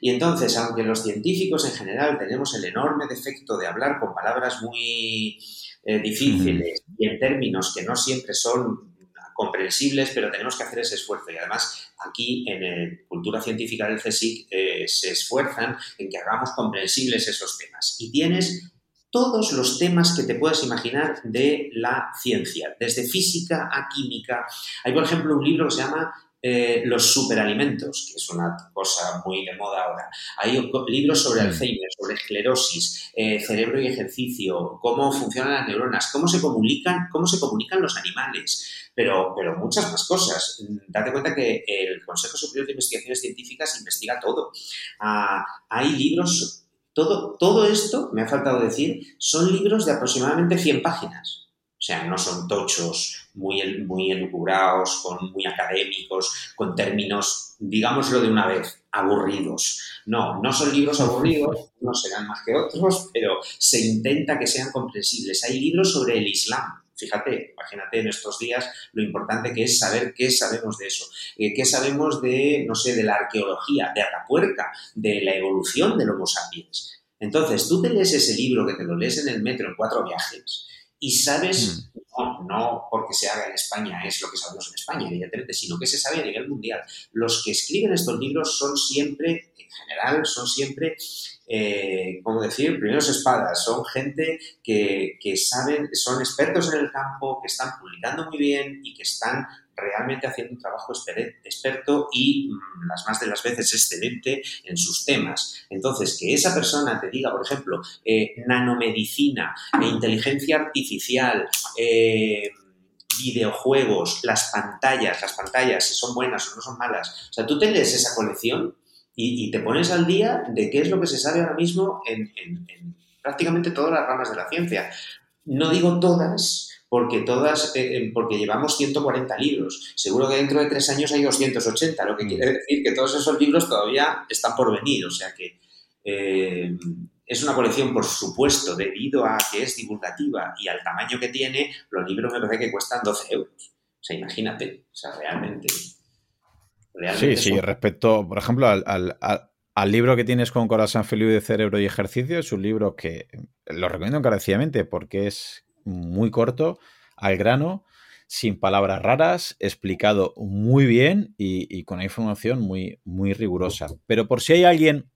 Y entonces, aunque los científicos en general tenemos el enorme defecto de hablar con palabras muy eh, difíciles y en términos que no siempre son comprensibles, pero tenemos que hacer ese esfuerzo. Y además, aquí en el Cultura Científica del CSIC eh, se esfuerzan en que hagamos comprensibles esos temas. Y tienes todos los temas que te puedas imaginar de la ciencia, desde física a química. Hay, por ejemplo, un libro que se llama eh, los superalimentos, que es una cosa muy de moda ahora. Hay libros sobre Alzheimer, sobre esclerosis, eh, cerebro y ejercicio, cómo funcionan las neuronas, cómo se comunican, cómo se comunican los animales, pero, pero muchas más cosas. Date cuenta que el Consejo Superior de Investigaciones Científicas investiga todo. Ah, hay libros, todo, todo esto, me ha faltado decir, son libros de aproximadamente 100 páginas. O sea, no son tochos muy, muy con, muy académicos, con términos, digámoslo de una vez, aburridos. No, no son libros aburridos, no serán más que otros, pero se intenta que sean comprensibles. Hay libros sobre el Islam, Fíjate, imagínate en estos días lo importante que es saber qué sabemos de eso, eh, qué sabemos de, no sé, de la arqueología, de Atapuerca, de la evolución del Homo sapiens. Entonces, tú te lees ese libro que te lo lees en el metro en cuatro viajes y sabes, mm. no, no porque se haga en España es lo que sabemos en España, evidentemente, sino que se sabe a nivel mundial. Los que escriben estos libros son siempre, en general, son siempre eh, como decir, primeros espadas, son gente que, que, saben, son expertos en el campo, que están publicando muy bien y que están realmente haciendo un trabajo experto y mm, las más de las veces excelente en sus temas. Entonces, que esa persona te diga, por ejemplo, eh, nanomedicina, e inteligencia artificial, eh, videojuegos, las pantallas, las pantallas, si son buenas o no son malas. O sea, tú te lees esa colección y, te pones al día de qué es lo que se sabe ahora mismo en, prácticamente todas las ramas de la ciencia. No digo todas, porque todas, eh, eh, porque llevamos 140 libros. Seguro que dentro de tres años hay 280, lo que mm. quiere decir que todos esos libros todavía están por venir. O sea que eh, es una colección, por supuesto, debido a que es divulgativa y al tamaño que tiene, los libros me parece que cuestan 12 euros. O sea, imagínate, o sea, realmente sí, sí, respecto, por ejemplo, al, libro que tienes con Corazón Feliz de Cerebro y Ejercicio, es un libro que lo recomiendo encarecidamente porque es muy corto, al grano, sin palabras raras, explicado muy bien y, con una información muy, muy rigurosa. Pero por si hay alguien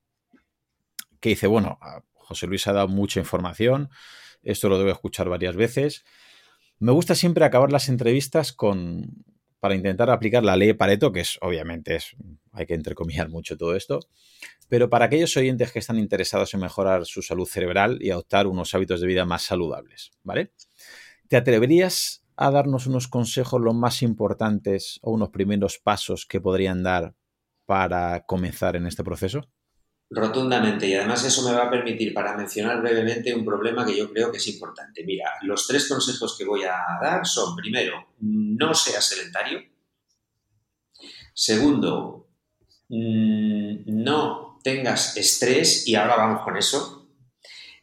que dice, bueno, José Luis ha dado mucha información, esto lo debo escuchar varias veces. Me gusta siempre acabar las entrevistas con, para intentar aplicar la ley Pareto, que es obviamente es, hay que entrecomillar mucho todo esto, pero para aquellos oyentes que están interesados en mejorar su salud cerebral y adoptar unos hábitos de vida más saludables, ¿vale? ¿Te atreverías a darnos unos consejos los más importantes o unos primeros pasos que podrían dar para comenzar en este proceso? Rotundamente, y además eso me va a permitir para mencionar brevemente un problema que yo creo que es importante. Mira, los tres consejos que voy a dar son, primero, no seas sedentario. Segundo, mm, no tengas estrés, y ahora vamos con eso.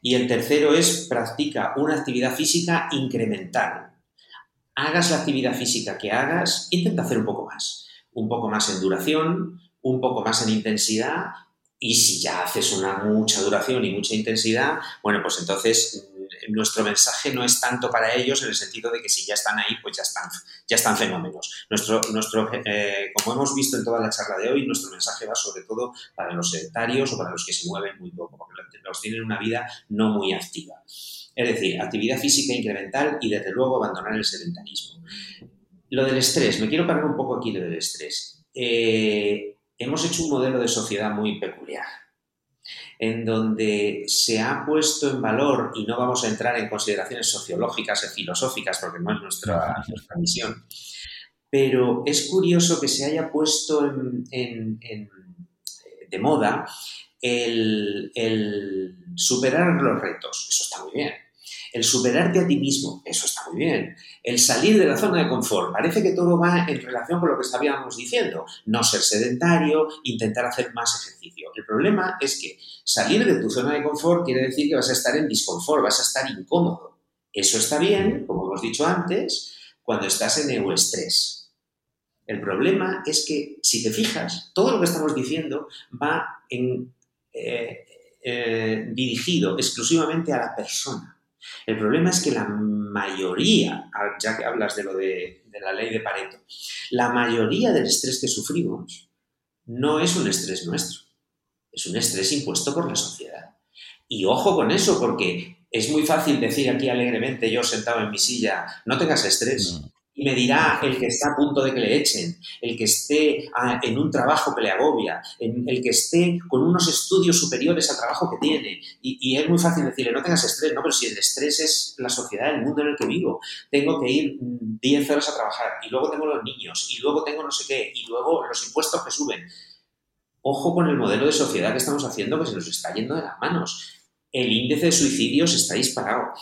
Y el tercero es, practica una actividad física incremental. Hagas la actividad física que hagas, intenta hacer un poco más. Un poco más en duración, un poco más en intensidad y si ya haces una mucha duración y mucha intensidad, bueno, pues entonces mm, nuestro mensaje no es tanto para ellos en el sentido de que si ya están ahí, pues ya están, ya están fenómenos. Nuestro, nuestro, eh, como hemos visto en toda la charla de hoy, nuestro mensaje va sobre todo para los sedentarios o para los que se mueven muy poco, porque los tienen una vida no muy activa. Es decir, actividad física incremental y desde luego abandonar el sedentarismo. Lo del estrés, me quiero parar un poco aquí lo del estrés. Eh, hemos hecho un modelo de sociedad muy peculiar, en donde se ha puesto en valor, y no vamos a entrar en consideraciones sociológicas y filosóficas, porque no es nuestra, misión, pero es curioso que se haya puesto en, de moda el, el superar los retos. Eso está muy bien el superarte a ti mismo, eso está muy bien. El salir de la zona de confort, parece que todo va en relación con lo que estábamos diciendo. No ser sedentario, intentar hacer más ejercicio. El problema es que salir de tu zona de confort quiere decir que vas a estar en disconfort, vas a estar incómodo. Eso está bien, como hemos dicho antes, cuando estás en estrés. El problema es que, si te fijas, todo lo que estamos diciendo va en, eh, eh, dirigido exclusivamente a la persona. El problema es que la mayoría, ya que hablas de lo de, la ley de Pareto, la mayoría del estrés que sufrimos no es un estrés nuestro, es un estrés impuesto por la sociedad. Y ojo con eso, porque es muy fácil decir aquí alegremente, yo sentado en mi silla, no tengas estrés y me dirá el que está a punto de que le echen, el que esté ah, en un trabajo que le agobia, el que esté con unos estudios superiores al trabajo que tiene. Y, es muy fácil decirle, no tengas estrés, no, pero si el estrés es la sociedad, el mundo en el que vivo, tengo que ir 10 horas a trabajar y luego tengo los niños y luego tengo no sé qué y luego los impuestos que suben. Ojo con el modelo de sociedad que estamos haciendo que se nos está yendo de las manos. El índice de suicidios está disparado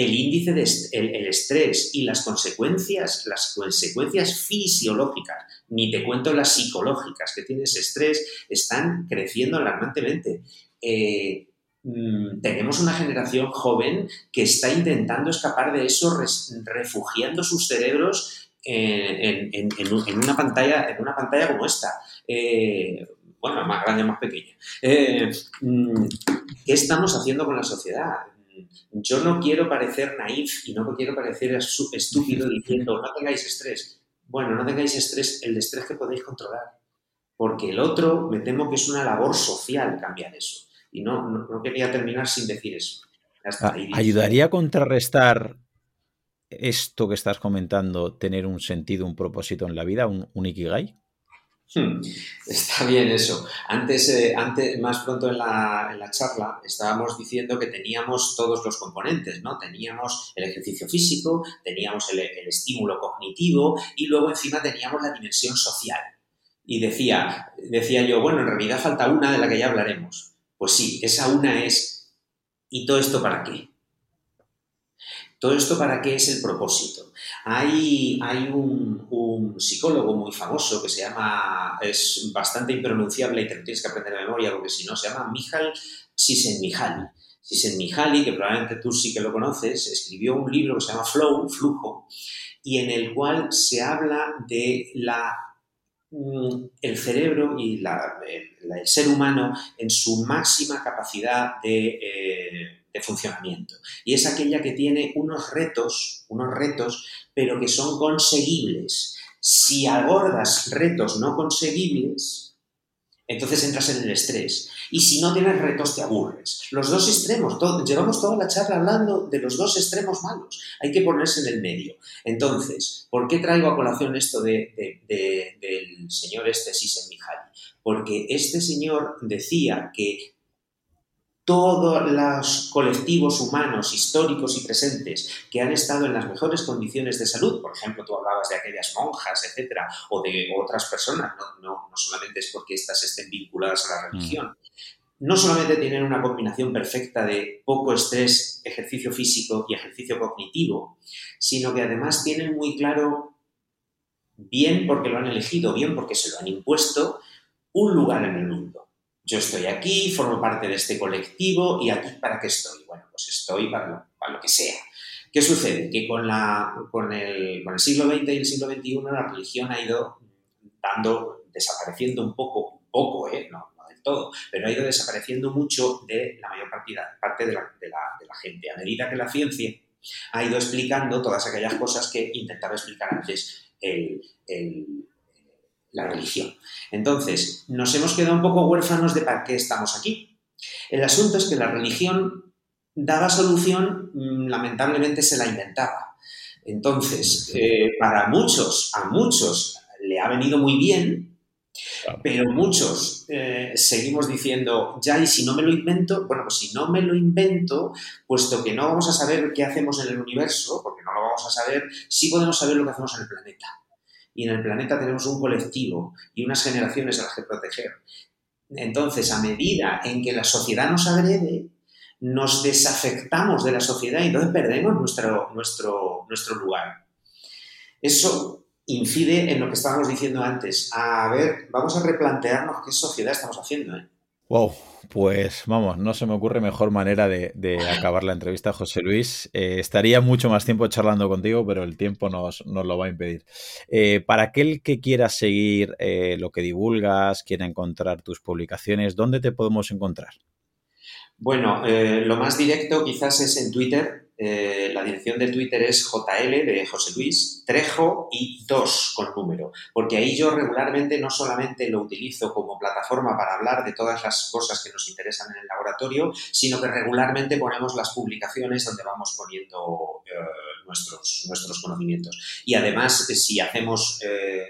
el índice de el, estrés y las consecuencias, las consecuencias fisiológicas, ni te cuento las psicológicas que tiene ese estrés, están creciendo alarmantemente. Eh, mm, tenemos una generación joven que está intentando escapar de eso, refugiando sus cerebros en, una pantalla, en una pantalla como esta. Eh, bueno, más grande más pequeña. Eh, mm, ¿qué estamos haciendo con la sociedad? Yo no quiero parecer naif y no quiero parecer estúpido diciendo no tengáis estrés. Bueno, no tengáis estrés, el estrés que podéis controlar. Porque el otro, me temo que es una labor social cambiar eso. Y no, no, quería terminar sin decir eso. Ah, ¿Ayudaría a contrarrestar esto que estás comentando, tener un sentido, un propósito en la vida, un, un ikigai? Hmm, está bien eso. Antes, eh, antes más pronto en la, en la, charla, estábamos diciendo que teníamos todos los componentes, ¿no? Teníamos el ejercicio físico, teníamos el, el estímulo cognitivo y luego encima teníamos la dimensión social. Y decía, decía yo, bueno, en realidad falta una de la que ya hablaremos. Pues sí, esa una es, ¿y todo esto para qué? ¿Todo esto para qué es el propósito? Hay, un, psicólogo muy famoso que se llama, es bastante impronunciable y te lo tienes que aprender de memoria porque si no, se llama Mijal Csikszentmihalyi. Csikszentmihalyi, que probablemente tú sí que lo conoces, escribió un libro que se llama Flow, Flujo, y en el cual se habla de la mm, el cerebro y el, ser humano en su máxima capacidad de, eh, de funcionamiento. Y es aquella que tiene unos retos, unos retos, pero que son conseguibles. Si abordas retos no conseguibles, entonces entras en el estrés. Y si no tienes retos, te aburres. Los dos extremos, llevamos toda la charla hablando de los dos extremos malos. Hay que ponerse en el medio. Entonces, ¿por qué traigo a colación esto de, del señor este Mihaly? Porque este señor decía que todos los colectivos humanos históricos y presentes que han estado en las mejores condiciones de salud, por ejemplo, tú hablabas de aquellas monjas, etcétera, o de otras personas, no, no, solamente es porque éstas estén vinculadas a la mm. religión, no solamente tienen una combinación perfecta de poco estrés, ejercicio físico y ejercicio cognitivo, sino que además tienen muy claro, bien porque lo han elegido, bien porque se lo han impuesto, un lugar en el mundo yo estoy aquí, formo parte de este colectivo y aquí para qué estoy. Bueno, pues estoy para lo, que sea. ¿Qué sucede? Que con, la, con, el, con el siglo XX y el siglo XXI la religión ha ido dando, desapareciendo un poco, un poco, ¿eh? no, no del todo, pero ha ido desapareciendo mucho de la mayor parte de la, de, la, de la gente. A medida que la ciencia ha ido explicando todas aquellas cosas que intentaba explicar antes el, el, la religión. Entonces, nos hemos quedado un poco huérfanos de para qué estamos aquí. El asunto es que la religión daba solución, mm, lamentablemente se la inventaba. Entonces, eh, para muchos, a muchos le ha venido muy bien, pero muchos eh, seguimos diciendo, ya, y si no me lo invento, bueno, pues si no me lo invento, puesto que no vamos a saber qué hacemos en el universo, porque no lo vamos a saber, sí podemos saber lo que hacemos en el planeta y en el planeta tenemos un colectivo y unas generaciones a las que proteger. Entonces, a medida en que la sociedad nos agrede, nos desafectamos de la sociedad y entonces perdemos nuestro, nuestro, nuestro lugar. Eso incide en lo que estábamos diciendo antes. A ver, vamos a replantearnos qué sociedad estamos haciendo. ¿eh? Wow, pues vamos, no se me ocurre mejor manera de, acabar la entrevista, José Luis. Eh, estaría mucho más tiempo charlando contigo, pero el tiempo nos, lo va a impedir. Eh, para aquel que quiera seguir eh, lo que divulgas, quiera encontrar tus publicaciones, ¿dónde te podemos encontrar? Bueno, lo más directo quizás es en Twitter, eh, la dirección de Twitter es JL de José Luis Trejo y 2 con número, porque ahí yo regularmente no solamente lo utilizo como plataforma para hablar de todas las cosas que nos interesan en el laboratorio, sino que regularmente ponemos las publicaciones donde vamos poniendo eh, nuestros, nuestros conocimientos. Y además, eh, si hacemos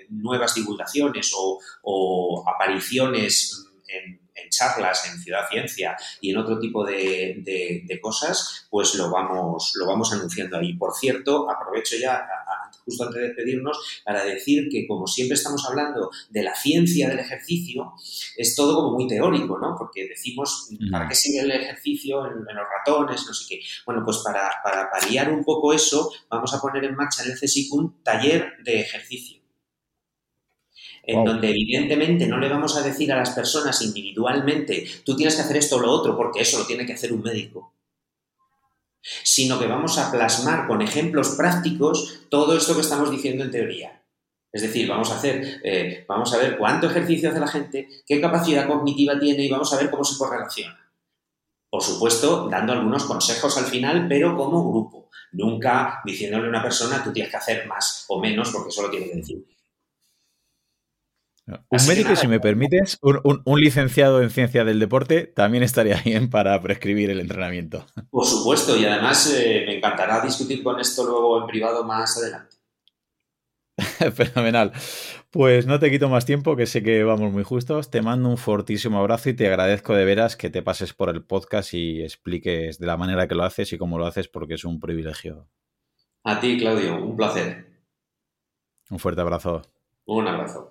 nuevas divulgaciones o, o apariciones en en charlas en Ciudad Ciencia y en otro tipo de, cosas, pues lo vamos, lo vamos anunciando ahí. Por cierto, aprovecho ya justo antes de despedirnos para decir que como siempre estamos hablando de la ciencia del ejercicio, es todo como muy teórico, ¿no? Porque decimos, ¿para qué sirve el ejercicio en, los ratones? No sé qué. Bueno, pues para, para paliar un poco eso, vamos a poner en marcha en el CSIC un taller de ejercicio en donde evidentemente no le vamos a decir a las personas individualmente, tú tienes que hacer esto o lo otro, porque eso lo tiene que hacer un médico, sino que vamos a plasmar con ejemplos prácticos todo esto que estamos diciendo en teoría. Es decir, vamos a hacer, eh, vamos a ver cuánto ejercicio hace la gente, qué capacidad cognitiva tiene y vamos a ver cómo se correlaciona. Por supuesto, dando algunos consejos al final, pero como grupo. Nunca diciéndole a una persona tú tienes que hacer más o menos porque eso lo tiene que decir. Un médico, si me permites, un, licenciado en ciencia del deporte también estaría bien para prescribir el entrenamiento. Por supuesto, y además eh, me encantará discutir con esto luego en privado más adelante. Fenomenal. Pues no te quito más tiempo, que sé que vamos muy justos. Te mando un fortísimo abrazo y te agradezco de veras que te pases por el podcast y expliques de la manera que lo haces y cómo lo haces, porque es un privilegio. A ti, Claudio, un placer. Un fuerte abrazo. Un abrazo.